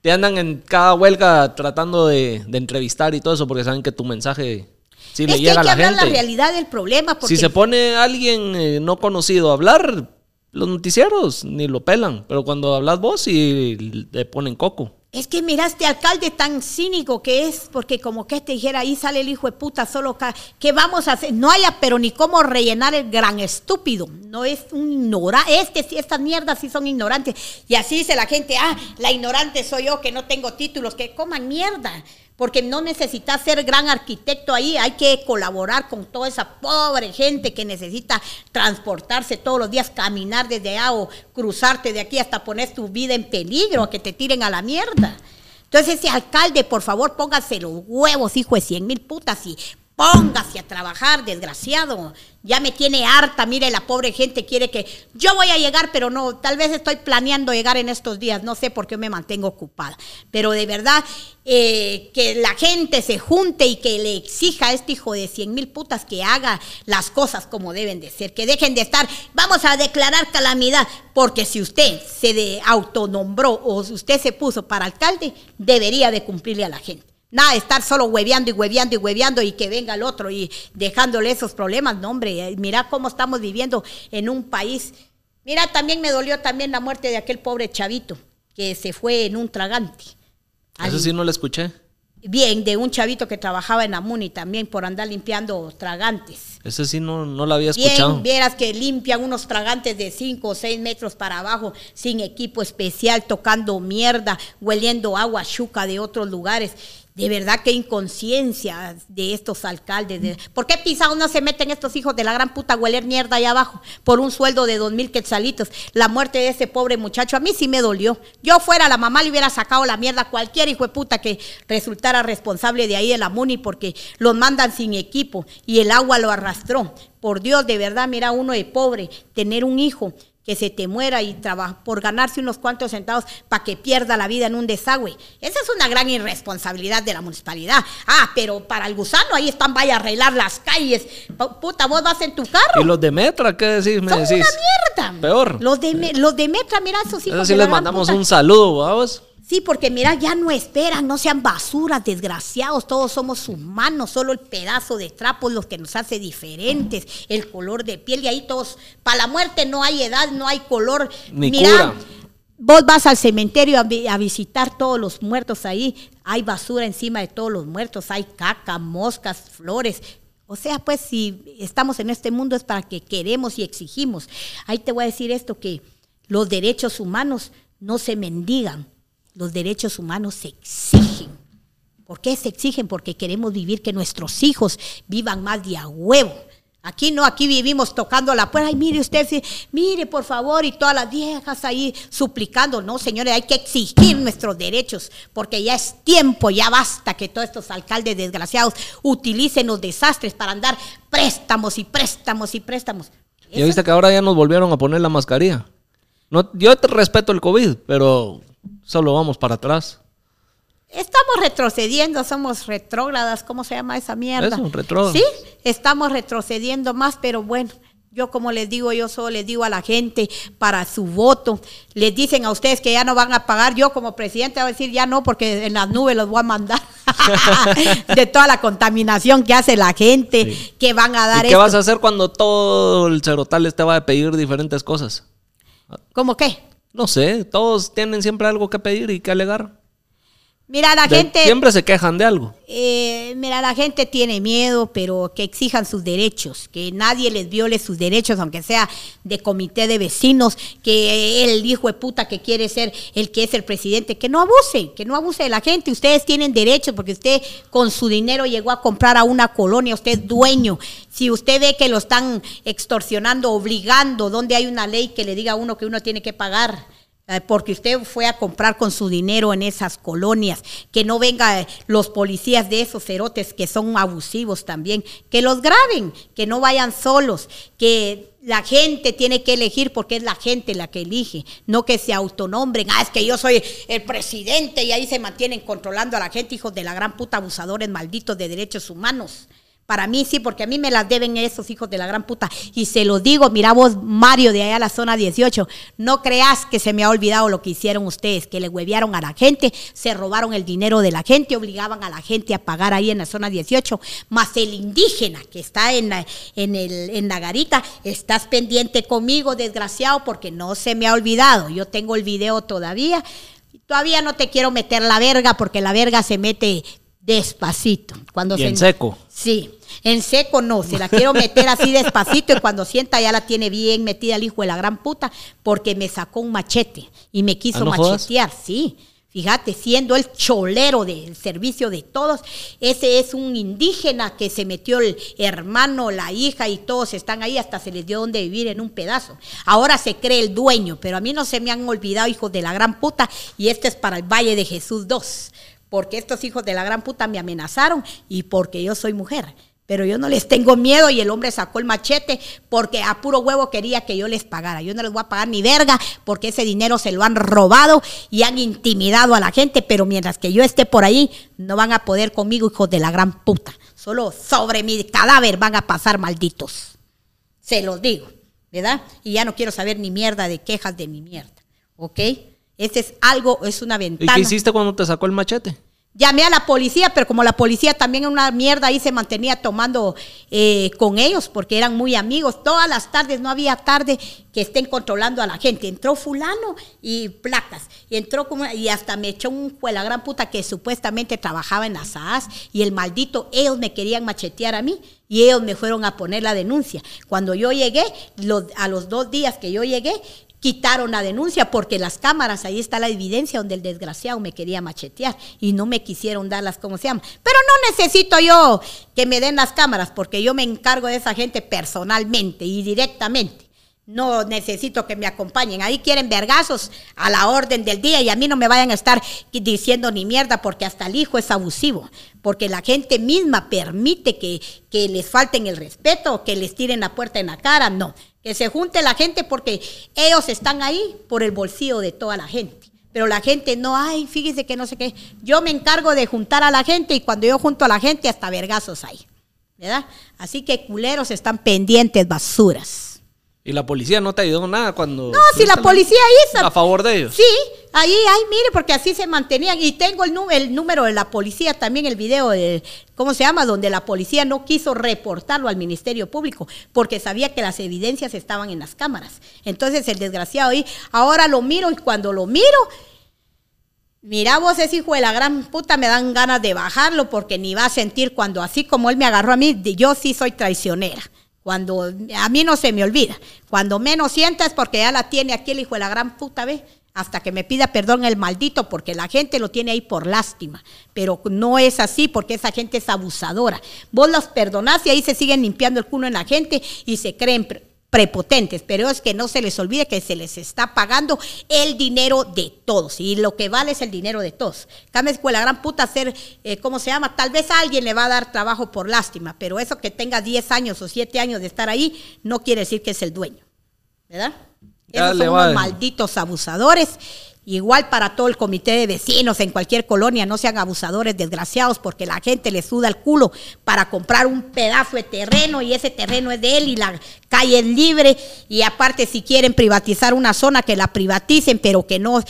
S2: te andan en cada huelga tratando de, de entrevistar y todo eso? Porque saben que tu mensaje sí
S1: es que
S2: llega
S1: hay
S2: a
S1: que
S2: la
S1: hablar
S2: gente.
S1: la realidad del problema. Porque
S2: Si se pone alguien eh, no conocido a hablar, los noticieros ni lo pelan. Pero cuando hablas vos, y le ponen coco.
S1: Es que mira este alcalde tan cínico que es, porque como que te dijera, ahí sale el hijo de puta solo acá. ¿Qué vamos a hacer? No haya, pero ni cómo rellenar el gran estúpido. No es un ignorante. Este, sí, estas mierdas sí son ignorantes. Y así dice la gente, ah, la ignorante soy yo que no tengo títulos, que coman mierda. Porque no necesitas ser gran arquitecto ahí, hay que colaborar con toda esa pobre gente que necesita transportarse todos los días, caminar desde allá o cruzarte de aquí hasta poner tu vida en peligro, a que te tiren a la mierda. Entonces ese alcalde, por favor, póngase los huevos, hijo de cien mil putas, y Póngase a trabajar, desgraciado. Ya me tiene harta. Mire, la pobre gente quiere que yo voy a llegar, pero no, tal vez estoy planeando llegar en estos días. No sé por qué me mantengo ocupada. Pero de verdad, eh, que la gente se junte y que le exija a este hijo de cien mil putas que haga las cosas como deben de ser. Que dejen de estar, vamos a declarar calamidad. Porque si usted se de autonombró o usted se puso para alcalde, debería de cumplirle a la gente. Nada de estar solo hueveando y hueveando y hueveando y que venga el otro y dejándole esos problemas. No, hombre, eh, mira cómo estamos viviendo en un país. Mira, también me dolió también la muerte de aquel pobre chavito que se fue en un tragante.
S2: Eso sí no lo escuché.
S1: Bien, de un chavito que trabajaba en Amuni también por andar limpiando tragantes.
S2: Ese sí no, no lo había escuchado.
S1: Bien, vieras que limpian unos tragantes de 5 o 6 metros para abajo, sin equipo especial, tocando mierda, hueliendo agua chuca de otros lugares. De verdad que inconsciencia de estos alcaldes. ¿Por qué pisados no se meten estos hijos de la gran puta hueler mierda allá abajo por un sueldo de dos mil quetzalitos? La muerte de ese pobre muchacho a mí sí me dolió. Yo fuera la mamá le hubiera sacado la mierda a cualquier hijo de puta que resultara responsable de ahí de la MUNI porque los mandan sin equipo y el agua lo arrastró. Por Dios, de verdad, mira uno de pobre, tener un hijo que se te muera y trabaja por ganarse unos cuantos centavos para que pierda la vida en un desagüe. Esa es una gran irresponsabilidad de la municipalidad. Ah, pero para el gusano ahí están, vaya a arreglar las calles. Puta, vos vas en tu carro.
S2: ¿Y los de Metra qué decís? Me
S1: Son
S2: decís?
S1: una mierda.
S2: Peor.
S1: Los de, los de Metra, mira esos hijos.
S2: Eso sí les mandamos
S1: puta.
S2: un saludo, vamos.
S1: Sí, porque mira, ya no esperan, no sean basuras, desgraciados, todos somos humanos, solo el pedazo de trapo es lo que nos hace diferentes, el color de piel y ahí todos, para la muerte no hay edad, no hay color.
S2: Ni
S1: mira,
S2: cura.
S1: vos vas al cementerio a, a visitar todos los muertos ahí, hay basura encima de todos los muertos, hay caca, moscas, flores. O sea, pues si estamos en este mundo es para que queremos y exigimos. Ahí te voy a decir esto, que los derechos humanos no se mendigan, los derechos humanos se exigen. ¿Por qué se exigen? Porque queremos vivir que nuestros hijos vivan más de a huevo. Aquí no, aquí vivimos tocando la puerta. Ay, mire usted, mire por favor, y todas las viejas ahí suplicando. No, señores, hay que exigir nuestros derechos, porque ya es tiempo, ya basta que todos estos alcaldes desgraciados utilicen los desastres para andar préstamos y préstamos y préstamos.
S2: Ya viste que ahora ya nos volvieron a poner la mascarilla. No, yo te respeto el COVID, pero solo vamos para atrás.
S1: Estamos retrocediendo, somos retrógradas, ¿cómo se llama esa mierda?
S2: Eso, retrógradas.
S1: Sí, estamos retrocediendo más, pero bueno, yo como les digo, yo solo les digo a la gente para su voto, les dicen a ustedes que ya no van a pagar, yo como presidente voy a decir ya no, porque en las nubes los voy a mandar de toda la contaminación que hace la gente, que van a dar
S2: ¿Y qué
S1: esto.
S2: vas a hacer cuando todo el cerotal te va a pedir diferentes cosas?
S1: ¿Cómo qué?
S2: No sé, todos tienen siempre algo que pedir y que alegar.
S1: Mira, la
S2: De-
S1: gente...
S2: Siempre se quejan de algo.
S1: Eh, mira, la gente tiene miedo, pero que exijan sus derechos, que nadie les viole sus derechos, aunque sea de comité de vecinos, que el hijo de puta que quiere ser el que es el presidente, que no abuse, que no abuse de la gente. Ustedes tienen derechos porque usted con su dinero llegó a comprar a una colonia, usted es dueño. Si usted ve que lo están extorsionando, obligando, donde hay una ley que le diga a uno que uno tiene que pagar porque usted fue a comprar con su dinero en esas colonias, que no venga eh, los policías de esos cerotes que son abusivos también, que los graben, que no vayan solos, que la gente tiene que elegir porque es la gente la que elige, no que se autonombren, ah, es que yo soy el presidente y ahí se mantienen controlando a la gente, hijos de la gran puta abusadores malditos de derechos humanos. Para mí sí, porque a mí me las deben esos hijos de la gran puta. Y se los digo, mira vos, Mario, de allá a la zona 18, no creas que se me ha olvidado lo que hicieron ustedes, que le huevearon a la gente, se robaron el dinero de la gente, obligaban a la gente a pagar ahí en la zona 18, más el indígena que está en, la- en, el, en la garita, estás pendiente conmigo, desgraciado, porque no se me ha olvidado. Yo tengo el video todavía. Todavía no te quiero meter la verga, porque la verga se mete despacito. Cuando
S2: Y
S1: se
S2: en seco.
S1: Sí, en seco no, se la quiero meter así despacito y cuando sienta ya la tiene bien metida el hijo de la gran puta porque me sacó un machete y me quiso
S2: Ah,
S1: machetear, sí. Fíjate, siendo el cholero del servicio de todos, ese es un indígena que se metió el hermano, la hija y todos están ahí, hasta se les dio donde vivir en un pedazo. Ahora se cree el dueño, pero a mí no se me han olvidado, hijos de la gran puta, y este es para el Valle de Jesús 2, porque estos hijos de la gran puta me amenazaron y porque yo soy mujer. Pero yo no les tengo miedo y el hombre sacó el machete porque a puro huevo quería que yo les pagara. Yo no les voy a pagar ni verga porque ese dinero se lo han robado y han intimidado a la gente. Pero mientras que yo esté por ahí, no van a poder conmigo, hijos de la gran puta. Solo sobre mi cadáver van a pasar malditos. Se los digo, ¿verdad? Y ya no quiero saber ni mierda de quejas de mi mierda. ¿Ok? Ese es algo, es una ventana.
S2: ¿Y qué hiciste cuando te sacó el machete?
S1: Llamé a la policía, pero como la policía también en una mierda ahí se mantenía tomando eh, con ellos, porque eran muy amigos. Todas las tardes, no había tarde que estén controlando a la gente. Entró fulano y placas. Y entró como, y hasta me echó un la gran puta que supuestamente trabajaba en las SAS y el maldito, ellos me querían machetear a mí y ellos me fueron a poner la denuncia. Cuando yo llegué, a los dos días que yo llegué, quitaron la denuncia porque las cámaras, ahí está la evidencia donde el desgraciado me quería machetear y no me quisieron dar las, ¿cómo se llama? Pero no necesito yo que me den las cámaras porque yo me encargo de esa gente personalmente y directamente. No necesito que me acompañen. Ahí quieren vergazos a la orden del día y a mí no me vayan a estar diciendo ni mierda porque hasta el hijo es abusivo. Porque la gente misma permite que, que les falten el respeto, que les tiren la puerta en la cara. No que se junte la gente porque ellos están ahí por el bolsillo de toda la gente. Pero la gente no, ay, fíjese que no sé qué. Yo me encargo de juntar a la gente y cuando yo junto a la gente hasta vergazos hay. ¿Verdad? Así que culeros están pendientes basuras.
S2: ¿Y la policía no te ayudó nada cuando...
S1: No, si la policía hizo...
S2: A favor de ellos.
S1: Sí, ahí, ahí, mire, porque así se mantenían. Y tengo el, el número de la policía, también el video, de, ¿cómo se llama? Donde la policía no quiso reportarlo al Ministerio Público, porque sabía que las evidencias estaban en las cámaras. Entonces el desgraciado ahí, ahora lo miro y cuando lo miro... Mira vos ese hijo de la gran puta, me dan ganas de bajarlo porque ni va a sentir cuando así como él me agarró a mí, yo sí soy traicionera. Cuando a mí no se me olvida. Cuando menos sientas porque ya la tiene aquí el hijo de la gran puta, ¿ves? Hasta que me pida perdón el maldito, porque la gente lo tiene ahí por lástima. Pero no es así, porque esa gente es abusadora. Vos los perdonás y ahí se siguen limpiando el culo en la gente y se creen prepotentes, pero es que no se les olvide que se les está pagando el dinero de todos y lo que vale es el dinero de todos. Cámez la gran puta hacer, eh, ¿cómo se llama? Tal vez a alguien le va a dar trabajo por lástima, pero eso que tenga 10 años o 7 años de estar ahí no quiere decir que es el dueño, ¿verdad? Esos son unos malditos abusadores Igual para todo el comité de vecinos en cualquier colonia, no sean abusadores desgraciados porque la gente le suda el culo para comprar un pedazo de terreno y ese terreno es de él y la calle es libre y aparte si quieren privatizar una zona que la privaticen pero que no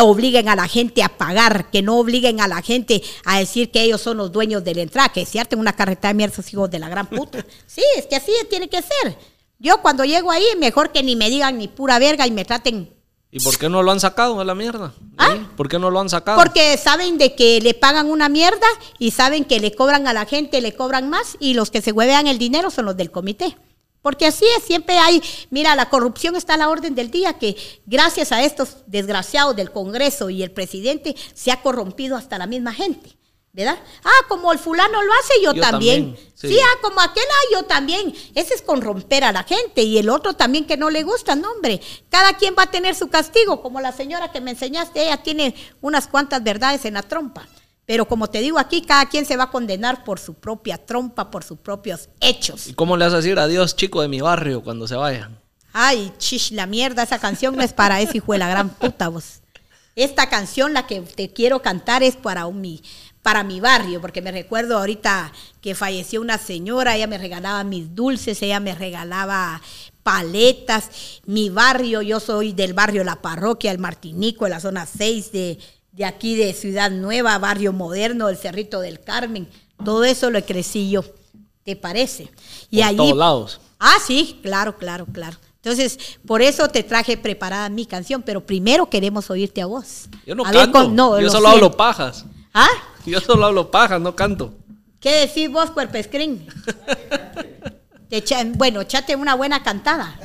S1: obliguen a la gente a pagar, que no obliguen a la gente a decir que ellos son los dueños de la entrada, que si una carreta de mierda, hijos de la gran puta. Sí, es que así tiene que ser. Yo cuando llego ahí, mejor que ni me digan ni pura verga y me traten
S2: ¿Y por qué no lo han sacado a la mierda? ¿Ah? ¿Por qué no lo han sacado?
S1: Porque saben de que le pagan una mierda y saben que le cobran a la gente, le cobran más y los que se huevean el dinero son los del comité. Porque así es, siempre hay, mira, la corrupción está a la orden del día, que gracias a estos desgraciados del Congreso y el presidente se ha corrompido hasta la misma gente. ¿Verdad? Ah, como el fulano lo hace, yo, también. sí. ah, como aquel, ah, yo también. Ese es corromper a la gente y el otro también que no le gusta, no, hombre. Cada quien va a tener su castigo, como la señora que me enseñaste, ella tiene unas cuantas verdades en la trompa. Pero como te digo aquí, cada quien se va a condenar por su propia trompa, por sus propios hechos.
S2: ¿Y cómo le vas a decir adiós, chico de mi barrio, cuando se vaya?
S1: Ay, chish, la mierda, esa canción no es para ese hijo de la gran puta, vos. Esta canción, la que te quiero cantar, es para un, mi, para mi barrio, porque me recuerdo ahorita que falleció una señora, ella me regalaba mis dulces, ella me regalaba paletas, mi barrio, yo soy del barrio La Parroquia, el Martinico, la zona 6 de, de aquí de Ciudad Nueva, barrio moderno, el Cerrito del Carmen, todo eso lo crecí yo, ¿te parece?
S2: Y Por todos lados.
S1: Ah, sí, claro, claro, claro. Entonces, por eso te traje preparada mi canción, pero primero queremos oírte a vos.
S2: Yo no canto, no, yo solo hablo pajas.
S1: ¿Ah?
S2: Yo solo hablo paja, no canto.
S1: ¿Qué decís vos, Screen? bueno, echate una buena cantada.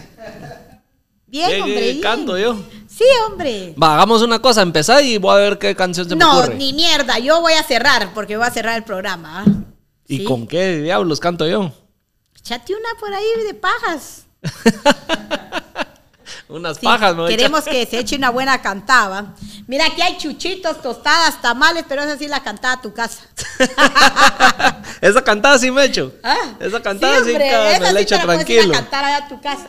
S1: Bien, hombre.
S2: canto yo?
S1: Sí, hombre.
S2: Va, hagamos una cosa, empezá y voy a ver qué canción se me
S1: No, ni mierda. Yo voy a cerrar porque voy a cerrar el programa. ¿ah?
S2: ¿Y
S1: Sí.
S2: con qué diablos canto yo?
S1: Échate una por ahí de pajas.
S2: Unas
S1: Sí,
S2: pajas, a
S1: Queremos que se eche una buena cantada. Mira, aquí hay chuchitos, tostadas, tamales, pero esa sí la cantada a tu casa.
S2: Esa cantada sí me echo.
S1: Ah,
S2: Esa cantada sí,
S1: hombre,
S2: ca-
S1: esa
S2: me la
S1: sí
S2: echo
S1: te la puedes ir
S2: tranquilo.
S1: a cantar allá a tu casa.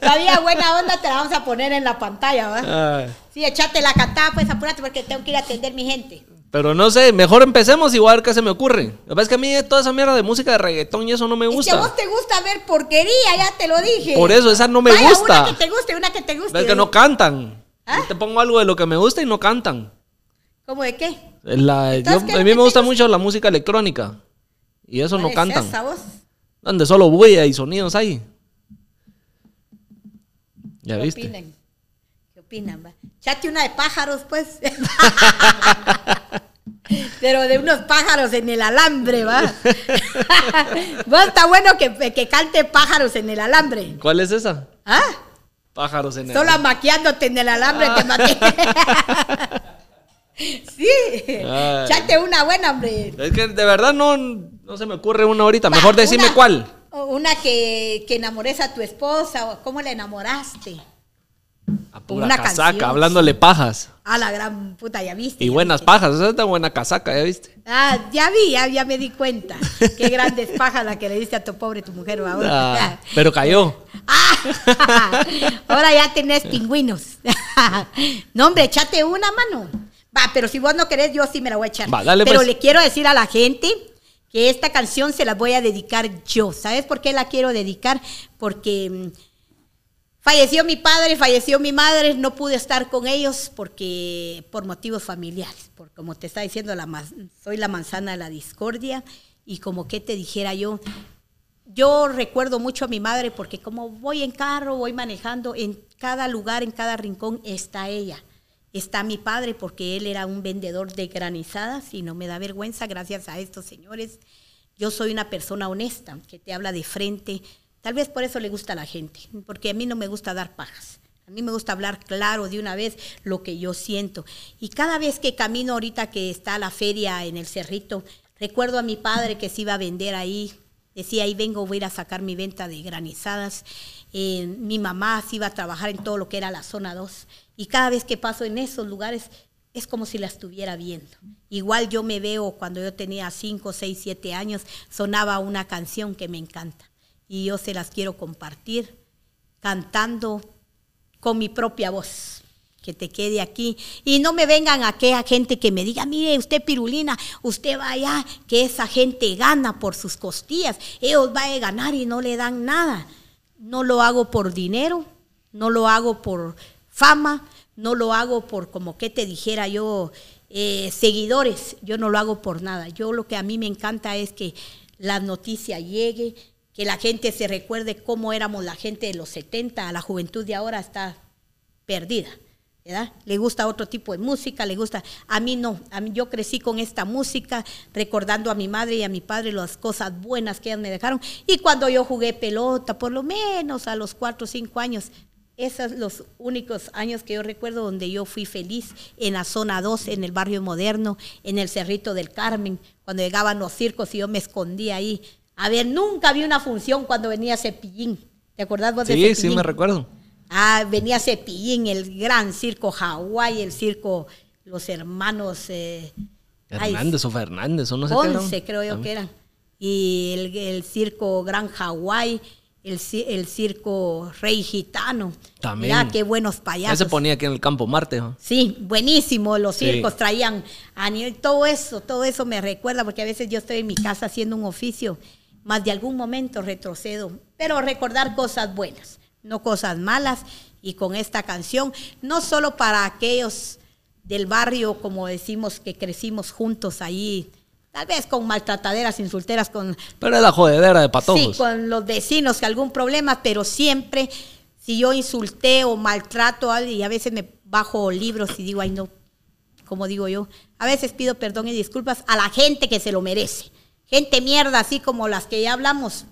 S1: Todavía buena onda te la vamos a poner en la pantalla, ¿va?
S2: Ay,
S1: Sí, échate la cantada, pues apúrate porque tengo que ir a atender mi gente.
S2: Pero no sé, mejor empecemos y voy a ver qué se me ocurre. Lo que pasa es que a mí toda esa mierda de música de reggaetón y eso no me
S1: Es que a
S2: gusta.
S1: vos te gusta ver porquería, ya te lo dije.
S2: Por eso, esa no me
S1: Vaya,
S2: gusta.
S1: Una que te guste, una que te guste.
S2: Es que no cantan.
S1: ¿Ah?
S2: Yo te pongo algo de lo que me gusta y no cantan.
S1: ¿Cómo de qué?
S2: La-
S1: Entonces,
S2: yo-
S1: ¿qué
S2: a mí me gusta mucho la música electrónica. Y eso no
S1: ¿Cuál es
S2: cantan.
S1: esa, vos?
S2: Donde solo bulla y sonidos hay. ¿Ya
S1: ¿Qué
S2: viste?
S1: opinan? ¿Qué opinan? va? Chate una de pájaros, pues. Pero de unos pájaros en el alambre, va. Vos está bueno que, que cante pájaros en el alambre.
S2: ¿Cuál es esa?
S1: ¿Ah?
S2: Pájaros en el...
S1: Solo maquiándote en el alambre te maté. sí.
S2: Ay.
S1: Chate una buena, hombre.
S2: Es que de verdad no, no se me ocurre una ahorita. Mejor
S1: Va,
S2: decime
S1: una-
S2: cuál.
S1: Una que, que enamores a tu esposa, o cómo la enamoraste.
S2: A pura
S1: Una
S2: casaca,
S1: canción,
S2: hablándole pajas.
S1: A la gran puta, ya viste.
S2: Y
S1: ya
S2: buenas
S1: viste.
S2: pajas. Esa es una buena casaca, ¿ya viste?
S1: Ah, ya vi, ya, ya me di cuenta. Qué grandes pajas la que le diste a tu pobre tu mujer ahora.
S2: Ah, pero cayó.
S1: Ah, ahora ya tenés pingüinos. no, hombre, échate una mano. Va, pero si vos no querés, yo sí me la voy a echar.
S2: Va, dale,
S1: pero
S2: pues.
S1: le quiero decir a la gente que esta canción se la voy a dedicar yo. ¿Sabes por qué la quiero dedicar? Porque mm, falleció mi padre, falleció mi madre, no pude estar con ellos porque por motivos familiares. Por como te está diciendo, la, soy la manzana de la discordia y como que te dijera yo, yo recuerdo mucho a mi madre porque como voy en carro, voy manejando, en cada lugar, en cada rincón está ella. Está mi padre porque él era un vendedor de granizadas y no me da vergüenza gracias a estos señores. Yo soy una persona honesta que te habla de frente. Tal vez por eso le gusta a la gente, porque a mí no me gusta dar pajas. A mí me gusta hablar claro de una vez lo que yo siento. Y cada vez que camino ahorita que está la feria en el Cerrito, recuerdo a mi padre que se iba a vender ahí. Decía, ahí vengo, voy a ir a sacar mi venta de granizadas. Eh, mi mamá se iba a trabajar en todo lo que era la zona 2. Y cada vez que paso en esos lugares es como si la estuviera viendo. Igual yo me veo cuando yo tenía 5, 6, 7 años, sonaba una canción que me encanta. Y yo se las quiero compartir cantando con mi propia voz. Que te quede aquí. Y no me vengan aquella gente que me diga, mire, usted pirulina, usted vaya, que esa gente gana por sus costillas. Ellos van a ganar y no le dan nada. No lo hago por dinero, no lo hago por fama, no lo hago por, como que te dijera yo, eh, seguidores. Yo no lo hago por nada. Yo lo que a mí me encanta es que la noticia llegue, que la gente se recuerde cómo éramos la gente de los 70, la juventud de ahora está perdida. ¿verdad? Le gusta otro tipo de música, le gusta. A mí no, a mí, yo crecí con esta música, recordando a mi madre y a mi padre las cosas buenas que ellas me dejaron. Y cuando yo jugué pelota, por lo menos a los cuatro o cinco años, esos son los únicos años que yo recuerdo donde yo fui feliz en la zona 2, en el barrio moderno, en el Cerrito del Carmen, cuando llegaban los circos y yo me escondía ahí. A ver, nunca vi una función cuando venía Cepillín. ¿Te acordás vos de
S2: Sí,
S1: Cepillín?
S2: sí, me recuerdo.
S1: Ah, venía Cepillín, el gran circo Hawái, el circo Los Hermanos eh, ay,
S2: Hernández o Fernández, o no sé qué era.
S1: Once, creo yo que eran. Y el, el circo Gran Hawái, el, ci- el circo Rey Gitano.
S2: También.
S1: Mira qué buenos
S2: Ya
S1: payasos.
S2: se ponía aquí en el campo Marte. ¿no?
S1: Sí, buenísimo. Los
S2: Sí.
S1: circos traían a nivel, todo eso, todo eso me recuerda, porque a veces yo estoy en mi casa haciendo un oficio, más de algún momento retrocedo, pero recordar cosas buenas, no cosas malas. Y con esta canción, no solo para aquellos del barrio, como decimos, que crecimos juntos ahí, tal vez con maltrataderas, insulteras, con
S2: Pero es la jodedera de
S1: Sí,
S2: patojos.
S1: con los vecinos, que algún problema, pero siempre, si yo insulté o maltrato a alguien, y a veces me bajo libros y digo, ay no, como digo yo, a veces pido perdón y disculpas a la gente que se lo merece. Gente mierda, así como las que ya hablamos.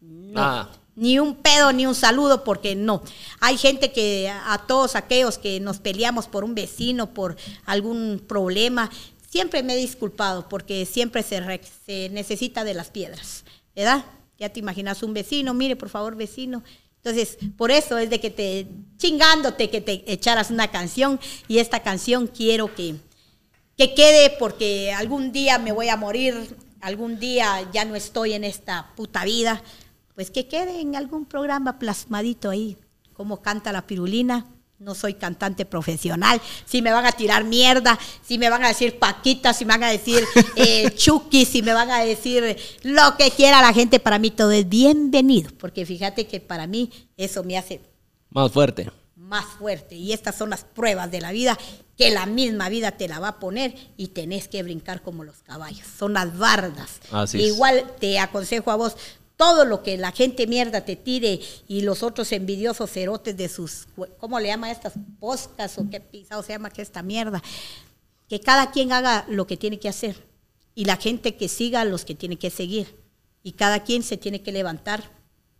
S1: No,
S2: Ah.
S1: ni un pedo, ni un saludo, porque no. Hay gente que a todos aquellos que nos peleamos por un vecino, por algún problema, siempre me he disculpado, porque siempre se, se necesita de las piedras, ¿verdad? Ya te imaginas un vecino, mire por favor vecino, entonces, por eso es de que te chingándote que te echaras una canción y esta canción quiero que, que quede porque algún día me voy a morir, algún día ya no estoy en esta puta vida, pues que quede en algún programa plasmadito ahí, como canta la pirulina. No soy cantante profesional. Si me van a tirar mierda, si me van a decir Paquita, si me van a decir eh, Chucky, si me van a decir lo que quiera la gente, para mí todo es bienvenido. Porque fíjate que para mí eso me hace
S2: más fuerte.
S1: Más fuerte. Y estas son las pruebas de la vida que la misma vida te la va a poner y tenés que brincar como los caballos. Son las bardas. Igual te aconsejo a vos, todo lo que la gente mierda te tire y los otros envidiosos cerotes de sus, ¿cómo le llama estas poscas o qué pisado se llama que esta mierda? Que cada quien haga lo que tiene que hacer y la gente que siga los que tiene que seguir y cada quien se tiene que levantar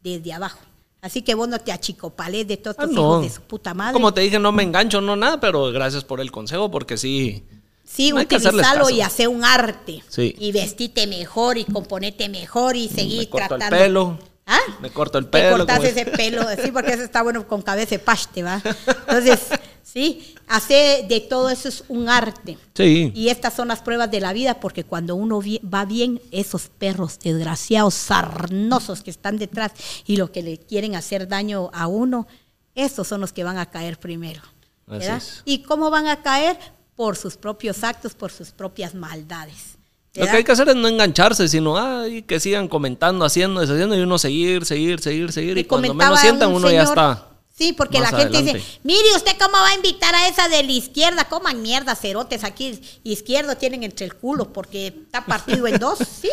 S1: desde abajo. Así que vos no te achicopales de todos ah, tus hijos de su puta madre.
S2: Como te dije, no me engancho, no nada, pero gracias por el consejo porque sí
S1: Sí, utilizarlo y hacer un arte. Y vestite mejor y componete mejor y seguir
S2: me
S1: tratando.
S2: El pelo.
S1: ¿Ah?
S2: Me corto el pelo.
S1: Te cortas ese pelo, sí, porque eso está bueno con cabeza de paste, ¿va? Entonces, sí, hacer de todo eso es un arte.
S2: Sí.
S1: Y estas son las pruebas de la vida, porque cuando uno va bien, esos perros desgraciados, sarnosos que están detrás y lo que le quieren hacer daño a uno, esos son los que van a caer primero. ¿verdad? ¿Y cómo van a caer? por sus propios actos, por sus propias maldades.
S2: Lo que hay que hacer es no engancharse, sino ay, que sigan comentando, haciendo, deshaciendo y uno seguir, seguir, seguir, seguir. y cuando menos sientan, uno ya está.
S1: Sí, porque la gente dice, mire usted cómo va a invitar a esa de la izquierda, coman mierda, cerotes, aquí izquierdo tienen entre el culo porque está partido en dos. Sí,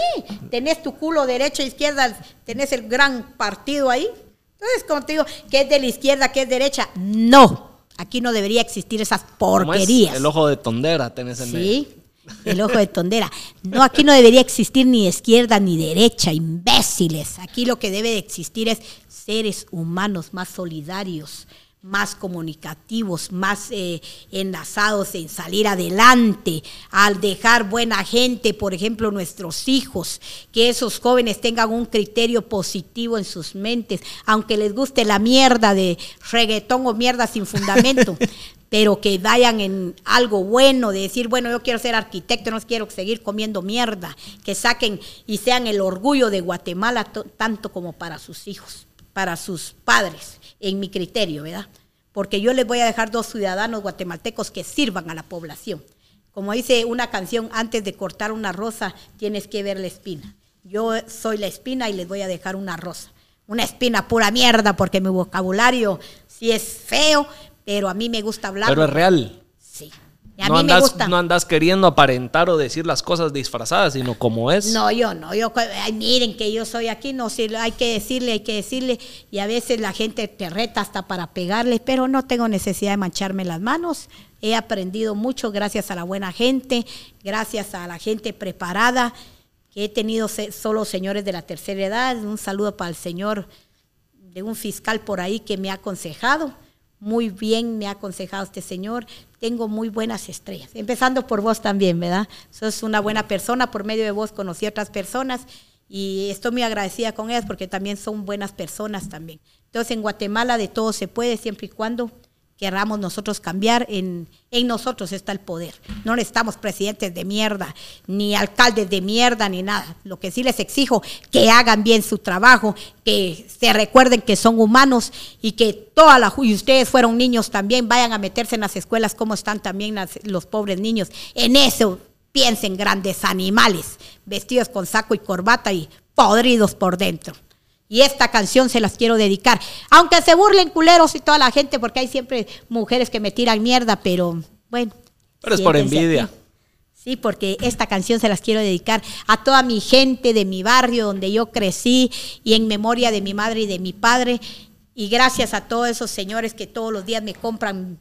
S1: tenés tu culo derecho izquierda, tenés el gran partido ahí. Entonces, como te digo, ¿qué es de la izquierda, qué es derecha? No. Aquí no debería existir esas porquerías.
S2: el ojo de tondera tenés en
S1: Sí, el ojo de tondera. No, aquí no debería existir ni izquierda ni derecha, imbéciles. Aquí lo que debe de existir es seres humanos más solidarios, más comunicativos, más eh, enlazados en salir adelante, al dejar buena gente, por ejemplo, nuestros hijos, que esos jóvenes tengan un criterio positivo en sus mentes, aunque les guste la mierda de reggaetón o mierda sin fundamento. pero que vayan en algo bueno, de decir, bueno, yo quiero ser arquitecto, no quiero seguir comiendo mierda, que saquen y sean el orgullo de Guatemala tanto como para sus hijos, para sus padres en mi criterio, ¿verdad? Porque yo les voy a dejar dos ciudadanos guatemaltecos que sirvan a la población. Como dice una canción, antes de cortar una rosa, tienes que ver la espina. Yo soy la espina y les voy a dejar una rosa. Una espina pura mierda, porque mi vocabulario sí es feo, pero a mí me gusta hablar.
S2: Pero es real.
S1: Sí
S2: no, andas, no andas queriendo aparentar o decir las cosas disfrazadas, sino como es.
S1: No, yo no. Yo, miren que yo soy aquí, no si hay que decirle, hay que decirle. Y a veces la gente te reta hasta para pegarle, pero no tengo necesidad de mancharme las manos. He aprendido mucho gracias a la buena gente, gracias a la gente preparada, que he tenido solo señores de la tercera edad. Un saludo para el señor de un fiscal por ahí que me ha aconsejado muy bien me ha aconsejado este señor. Tengo muy buenas estrellas, empezando por vos también, ¿verdad? Sos una buena persona, por medio de vos conocí a otras personas y estoy muy agradecida con ellas porque también son buenas personas también. Entonces en Guatemala de todo se puede siempre y cuando querramos nosotros cambiar, en, en nosotros está el poder. No necesitamos presidentes de mierda, ni alcaldes de mierda, ni nada. Lo que sí les exijo, que hagan bien su trabajo, que se recuerden que son humanos y que toda la... Y ustedes fueron niños también, vayan a meterse en las escuelas como están también los pobres niños. En eso piensen grandes animales, vestidos con saco y corbata y podridos por dentro. Y esta canción se las quiero dedicar. Aunque se burlen culeros y toda la gente, porque hay siempre mujeres que me tiran mierda, pero bueno.
S2: Pero es por envidia.
S1: Sí, porque esta canción se las quiero dedicar a toda mi gente de mi barrio donde yo crecí y en memoria de mi madre y de mi padre. Y gracias a todos esos señores que todos los días me compran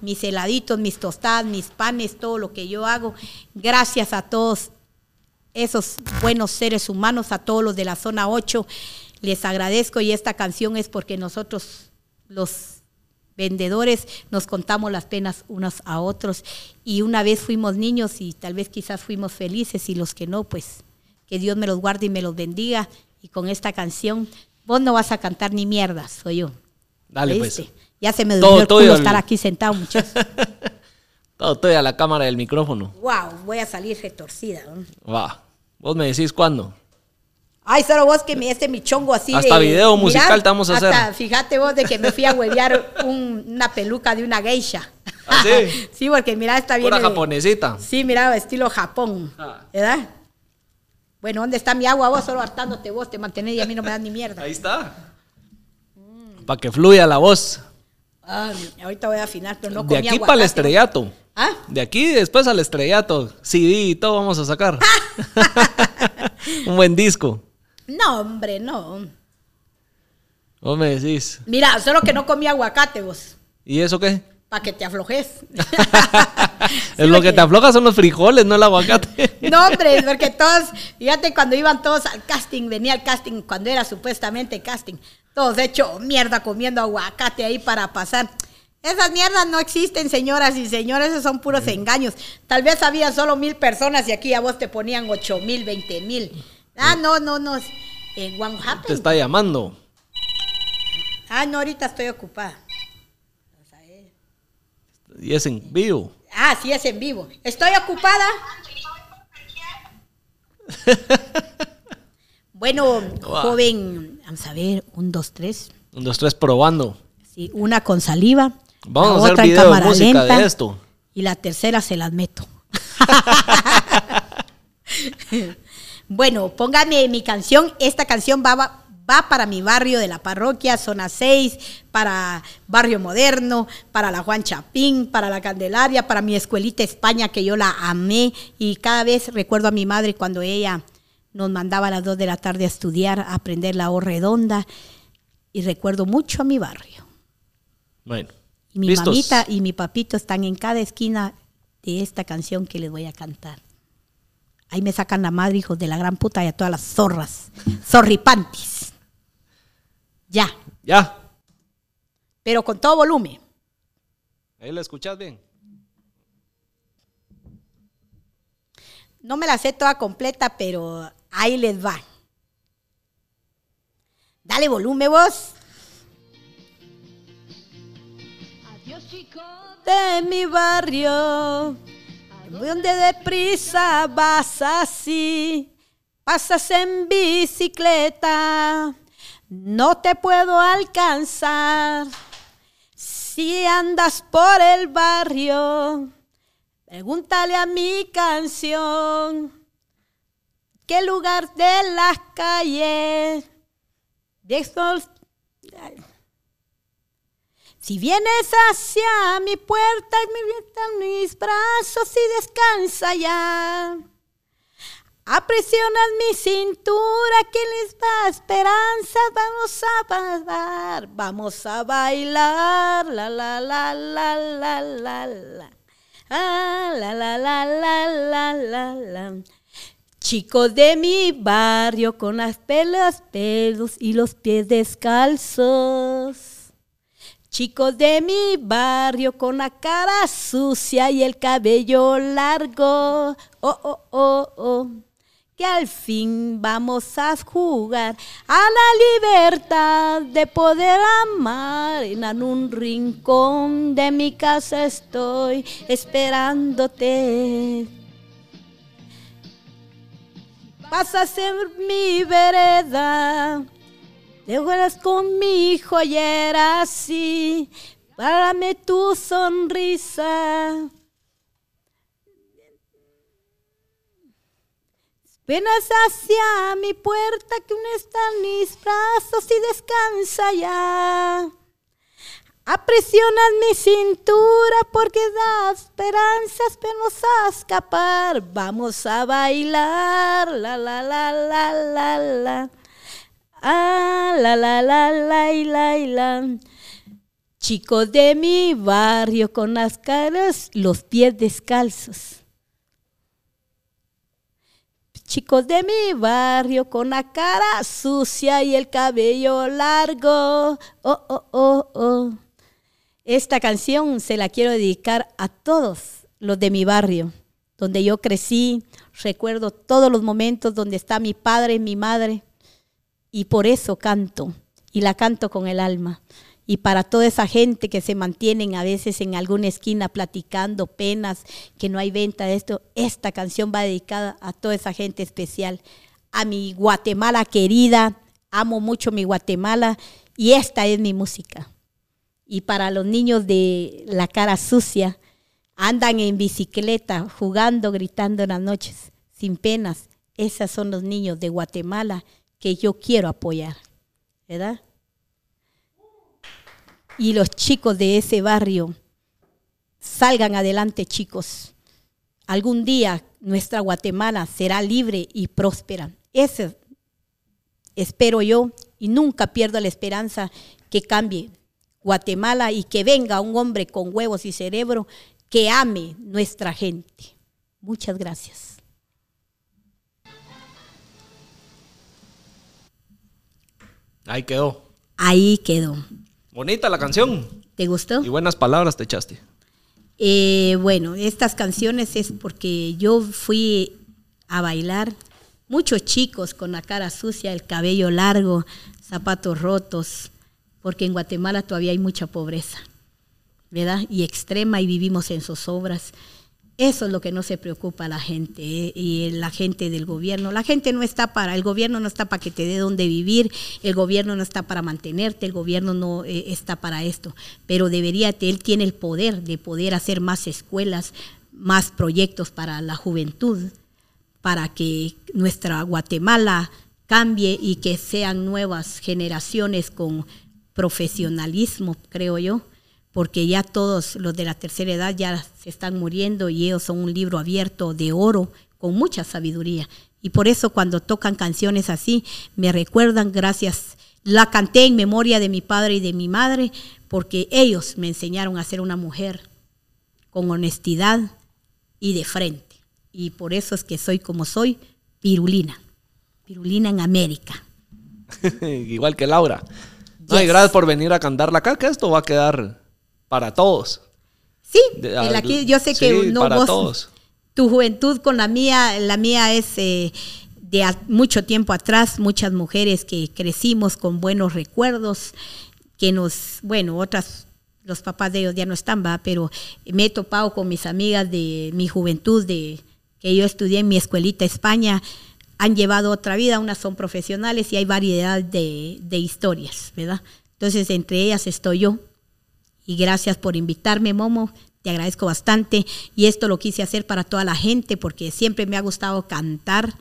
S1: mis heladitos, mis tostadas, mis panes, todo lo que yo hago. Gracias a todos esos buenos seres humanos, a todos los de la zona 8 les agradezco y esta canción es porque nosotros los vendedores nos contamos las penas unos a otros y una vez fuimos niños y tal vez quizás fuimos felices y los que no, pues que Dios me los guarde y me los bendiga y con esta canción vos no vas a cantar ni mierda, soy yo.
S2: Dale, pues.
S1: Ya se me durmió el culo estar aquí sentado, muchachos.
S2: Todo estoy a la cámara del micrófono.
S1: Wow, voy a salir retorcida.
S2: Va. Vos me decís cuándo.
S1: Ay, solo vos que me este mi chongo así
S2: Hasta video musical te vamos a hacer.
S1: Fíjate vos de que me fui a huevear una peluca de una geisha.
S2: ¿Ah, sí?
S1: sí, porque mira, está bien.
S2: Pura japonesita.
S1: Sí, mira, estilo Japón. Ah. ¿Verdad? Bueno, ¿dónde está mi agua? Vos solo hartándote vos, te mantenés y a mí no me das ni mierda.
S2: Ahí está. Para que fluya la voz.
S1: Ah, ahorita voy a afinar, pero no
S2: De aquí para el estrellato. ¿Ah? De aquí después al estrellato. CD y todo vamos a sacar. Un buen disco.
S1: No, hombre, no.
S2: Vos me decís.
S1: Mira, solo que no comí aguacate vos.
S2: ¿Y eso qué?
S1: Para que te aflojes.
S2: es lo que te afloja son los frijoles, no el aguacate.
S1: no, hombre, porque todos, fíjate, cuando iban todos al casting, venía el casting, cuando era supuestamente casting, todos hecho mierda comiendo aguacate ahí para pasar. Esas mierdas no existen, señoras y señores, esos son puros engaños. Tal vez había solo mil personas y aquí a vos te ponían ocho mil, veinte mil. Ah, no, no, no. Eh,
S2: Te está llamando.
S1: Ah, no, ahorita estoy ocupada.
S2: Y es en vivo.
S1: Ah, sí, es en vivo. Estoy ocupada. bueno, joven, vamos a ver, un, dos, tres.
S2: Un, dos, tres, probando.
S1: Sí, una con saliva.
S2: Vamos a hacer video de música de esto.
S1: Y la tercera se las meto. Bueno, póngame mi canción. Esta canción va, va, para mi barrio de la parroquia, zona 6, para Barrio Moderno, para la Juan Chapín, para la Candelaria, para mi escuelita España, que yo la amé. Y cada vez recuerdo a mi madre cuando ella nos mandaba a las 2 de la tarde a estudiar, a aprender la O redonda. Y recuerdo mucho a mi barrio.
S2: Bueno.
S1: Y mi mamita y mi papito están en cada esquina de esta canción que les voy a cantar. Ahí me sacan la madre, hijos de la gran puta, y a todas las zorras. Zorripantis. Ya.
S2: Ya.
S1: Pero con todo volumen.
S2: Ahí la escuchas bien.
S1: No me la sé toda completa, pero ahí les va. Dale volumen vos. Adiós chicos de mi barrio donde deprisa vas así, pasas en bicicleta, no te puedo alcanzar. Si andas por el barrio, pregúntale a mi canción, ¿qué lugar de las calles? Si vienes hacia mi puerta, me mis brazos y descansa ya. Apresionas mi cintura, que les da esperanza. Vamos a bailar, vamos a bailar. La la la la la la la. Ah, la la la la la la la. Chicos de mi barrio con las pelas pelos y los pies descalzos. Chicos de mi barrio con la cara sucia y el cabello largo. Oh, oh, oh, oh. Que al fin vamos a jugar a la libertad de poder amar. En un rincón de mi casa estoy esperándote. Vas a ser mi vereda te juegas con mi joyera así, párame tu sonrisa. Venas hacia mi puerta que no están mis brazos y descansa ya. Apresionas mi cintura porque da esperanzas, pero vamos a escapar. Vamos a bailar, la la la la la la. Ah, la la la la la la. Chicos de mi barrio con las caras, los pies descalzos. Chicos de mi barrio con la cara sucia y el cabello largo. Oh, oh, oh, oh. Esta canción se la quiero dedicar a todos los de mi barrio, donde yo crecí. Recuerdo todos los momentos donde está mi padre, mi madre, y por eso canto, y la canto con el alma. Y para toda esa gente que se mantienen a veces en alguna esquina platicando penas, que no hay venta de esto, esta canción va dedicada a toda esa gente especial. A mi Guatemala querida, amo mucho mi Guatemala y esta es mi música. Y para los niños de la cara sucia, andan en bicicleta, jugando, gritando en las noches, sin penas. Esos son los niños de Guatemala que yo quiero apoyar, ¿verdad? y los chicos de ese barrio salgan adelante, chicos. Algún día nuestra Guatemala será libre y próspera. Eso espero yo y nunca pierdo la esperanza que cambie Guatemala y que venga un hombre con huevos y cerebro que ame nuestra gente. Muchas gracias.
S2: Ahí quedó.
S1: Ahí quedó.
S2: Bonita la canción.
S1: ¿Te gustó?
S2: Y buenas palabras te echaste.
S1: Eh, bueno, estas canciones es porque yo fui a bailar. Muchos chicos con la cara sucia, el cabello largo, zapatos rotos, porque en Guatemala todavía hay mucha pobreza, ¿verdad? Y extrema y vivimos en zozobras. Eso es lo que no se preocupa a la gente eh, y la gente del gobierno. La gente no está para, el gobierno no está para que te dé donde vivir, el gobierno no está para mantenerte, el gobierno no eh, está para esto. Pero debería, él tiene el poder de poder hacer más escuelas, más proyectos para la juventud, para que nuestra Guatemala cambie y que sean nuevas generaciones con profesionalismo, creo yo porque ya todos los de la tercera edad ya se están muriendo y ellos son un libro abierto de oro con mucha sabiduría. Y por eso cuando tocan canciones así, me recuerdan, gracias, la canté en memoria de mi padre y de mi madre, porque ellos me enseñaron a ser una mujer con honestidad y de frente. Y por eso es que soy como soy, pirulina. Pirulina en América.
S2: Igual que Laura. gracias por venir a cantarla acá, que esto va a quedar para todos.
S1: Sí, aquí yo sé que no para todos. tu juventud con la mía, la mía es eh, de mucho tiempo atrás, muchas mujeres que crecimos con buenos recuerdos, que nos, bueno, otras, los papás de ellos ya no están, va, pero me he topado con mis amigas de mi juventud, de que yo estudié en mi escuelita España, han llevado otra vida, unas son profesionales y hay variedad de, de historias, ¿verdad? Entonces, entre ellas estoy yo, y gracias por invitarme, Momo. Te agradezco bastante y esto lo quise hacer para toda la gente porque siempre me ha gustado cantar,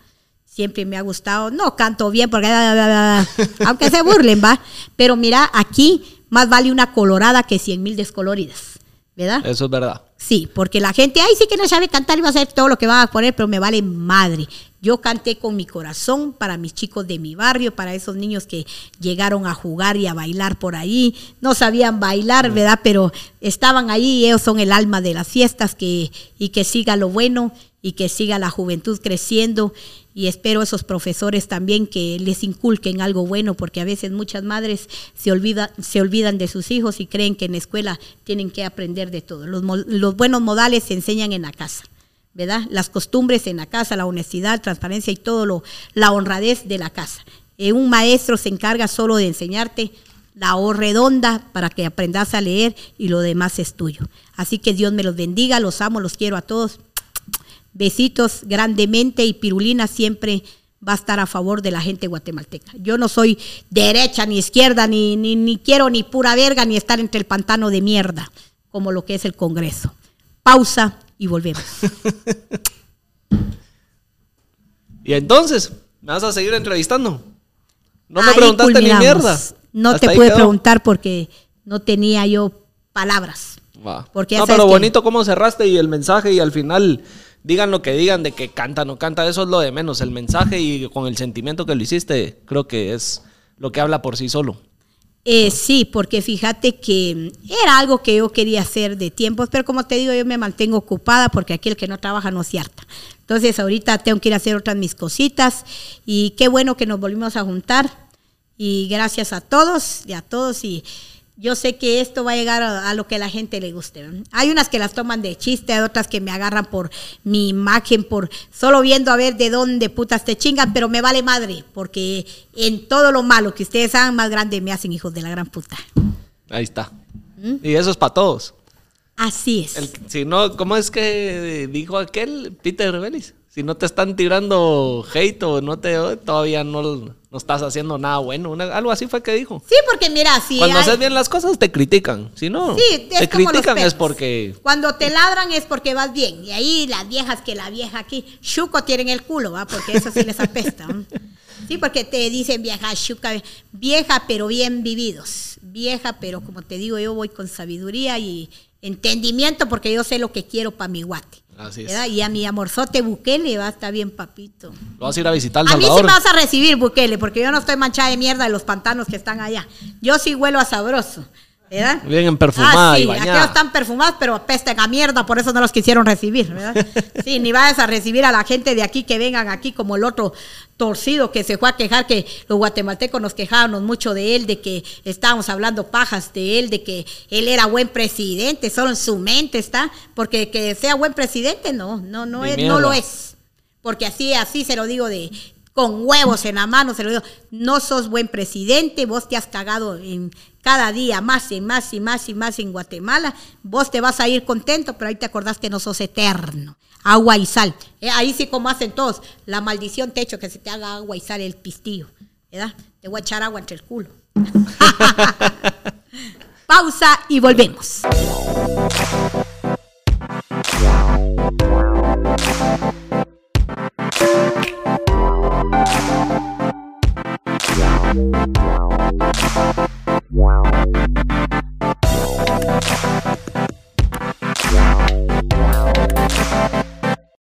S1: siempre me ha gustado, no canto bien porque aunque se burlen, va, pero mira, aquí más vale una colorada que cien mil descoloridas, ¿verdad?
S2: Eso es verdad.
S1: Sí, porque la gente, ay, sí que no sabe cantar y va a hacer todo lo que va a poner, pero me vale madre. Yo canté con mi corazón para mis chicos de mi barrio, para esos niños que llegaron a jugar y a bailar por ahí. No sabían bailar, ¿verdad? Pero estaban ahí y ellos son el alma de las fiestas que, y que siga lo bueno y que siga la juventud creciendo. Y espero esos profesores también que les inculquen algo bueno, porque a veces muchas madres se, olvida, se olvidan de sus hijos y creen que en la escuela tienen que aprender de todo. Los, los buenos modales se enseñan en la casa. ¿Verdad? Las costumbres en la casa, la honestidad, transparencia y todo lo, la honradez de la casa. Eh, un maestro se encarga solo de enseñarte la O redonda para que aprendas a leer y lo demás es tuyo. Así que Dios me los bendiga, los amo, los quiero a todos. Besitos grandemente y Pirulina siempre va a estar a favor de la gente guatemalteca. Yo no soy derecha ni izquierda, ni, ni, ni quiero ni pura verga, ni estar entre el pantano de mierda, como lo que es el Congreso. Pausa y volvemos.
S2: y entonces, ¿me vas a seguir entrevistando? No me preguntaste ni mierda.
S1: No te pude preguntar porque no tenía yo palabras.
S2: Porque no, pero bonito cómo cerraste y el mensaje y al final digan lo que digan de que canta, no canta, eso es lo de menos. El mensaje y con el sentimiento que lo hiciste, creo que es lo que habla por sí solo.
S1: Eh, sí, porque fíjate que era algo que yo quería hacer de tiempos, pero como te digo, yo me mantengo ocupada porque aquí el que no trabaja no harta. Entonces ahorita tengo que ir a hacer otras mis cositas y qué bueno que nos volvimos a juntar y gracias a todos y a todos y yo sé que esto va a llegar a, a lo que la gente le guste. Hay unas que las toman de chiste, hay otras que me agarran por mi imagen, por solo viendo a ver de dónde putas te chingan, pero me vale madre, porque en todo lo malo que ustedes hagan más grande me hacen hijos de la gran puta.
S2: Ahí está. Y eso es para todos.
S1: Así es.
S2: El- si no, ¿cómo es que dijo aquel Peter Revelis? Si no te están tirando hate o no te todavía no, no estás haciendo nada bueno. Una- algo así fue que dijo.
S1: Sí, porque mira, si
S2: Cuando
S1: hay-
S2: haces bien las cosas te critican. Si no,
S1: Sí,
S2: te critican es porque
S1: Cuando te ladran es porque vas bien. Y ahí las viejas que la vieja aquí, chuco tienen el culo, ¿va? Porque eso sí les apesta. Sí, porque te dicen vieja, chuca, vieja, pero bien vividos. Vieja, pero como te digo, yo voy con sabiduría y entendimiento porque yo sé lo que quiero para mi guate.
S2: Así es.
S1: ¿verdad? Y a mi amorzote Bukele va a estar bien, papito.
S2: lo vas a ir a visitar El
S1: A mí sí me vas a recibir, Bukele, porque yo no estoy manchada de mierda de los pantanos que están allá. Yo sí huelo a sabroso. ¿Verdad?
S2: Bien perfumada
S1: ah, sí,
S2: y
S1: están perfumados, pero apestan a mierda, por eso no los quisieron recibir, ¿verdad? Sí, ni vayas a recibir a la gente de aquí que vengan aquí como el otro torcido que se fue a quejar, que los guatemaltecos nos quejábamos mucho de él, de que estábamos hablando pajas de él, de que él era buen presidente, solo en su mente está, porque que sea buen presidente, no, no, no, es, no lo es. Porque así, así se lo digo de con huevos en la mano, se lo digo, no sos buen presidente, vos te has cagado en cada día más y más y más y más en Guatemala, vos te vas a ir contento, pero ahí te acordás que no sos eterno. Agua y sal. Eh, ahí sí como hacen todos, la maldición te echo que se te haga agua y sal el pistillo, ¿verdad? Te voy a echar agua entre el culo. Pausa y volvemos. Wow.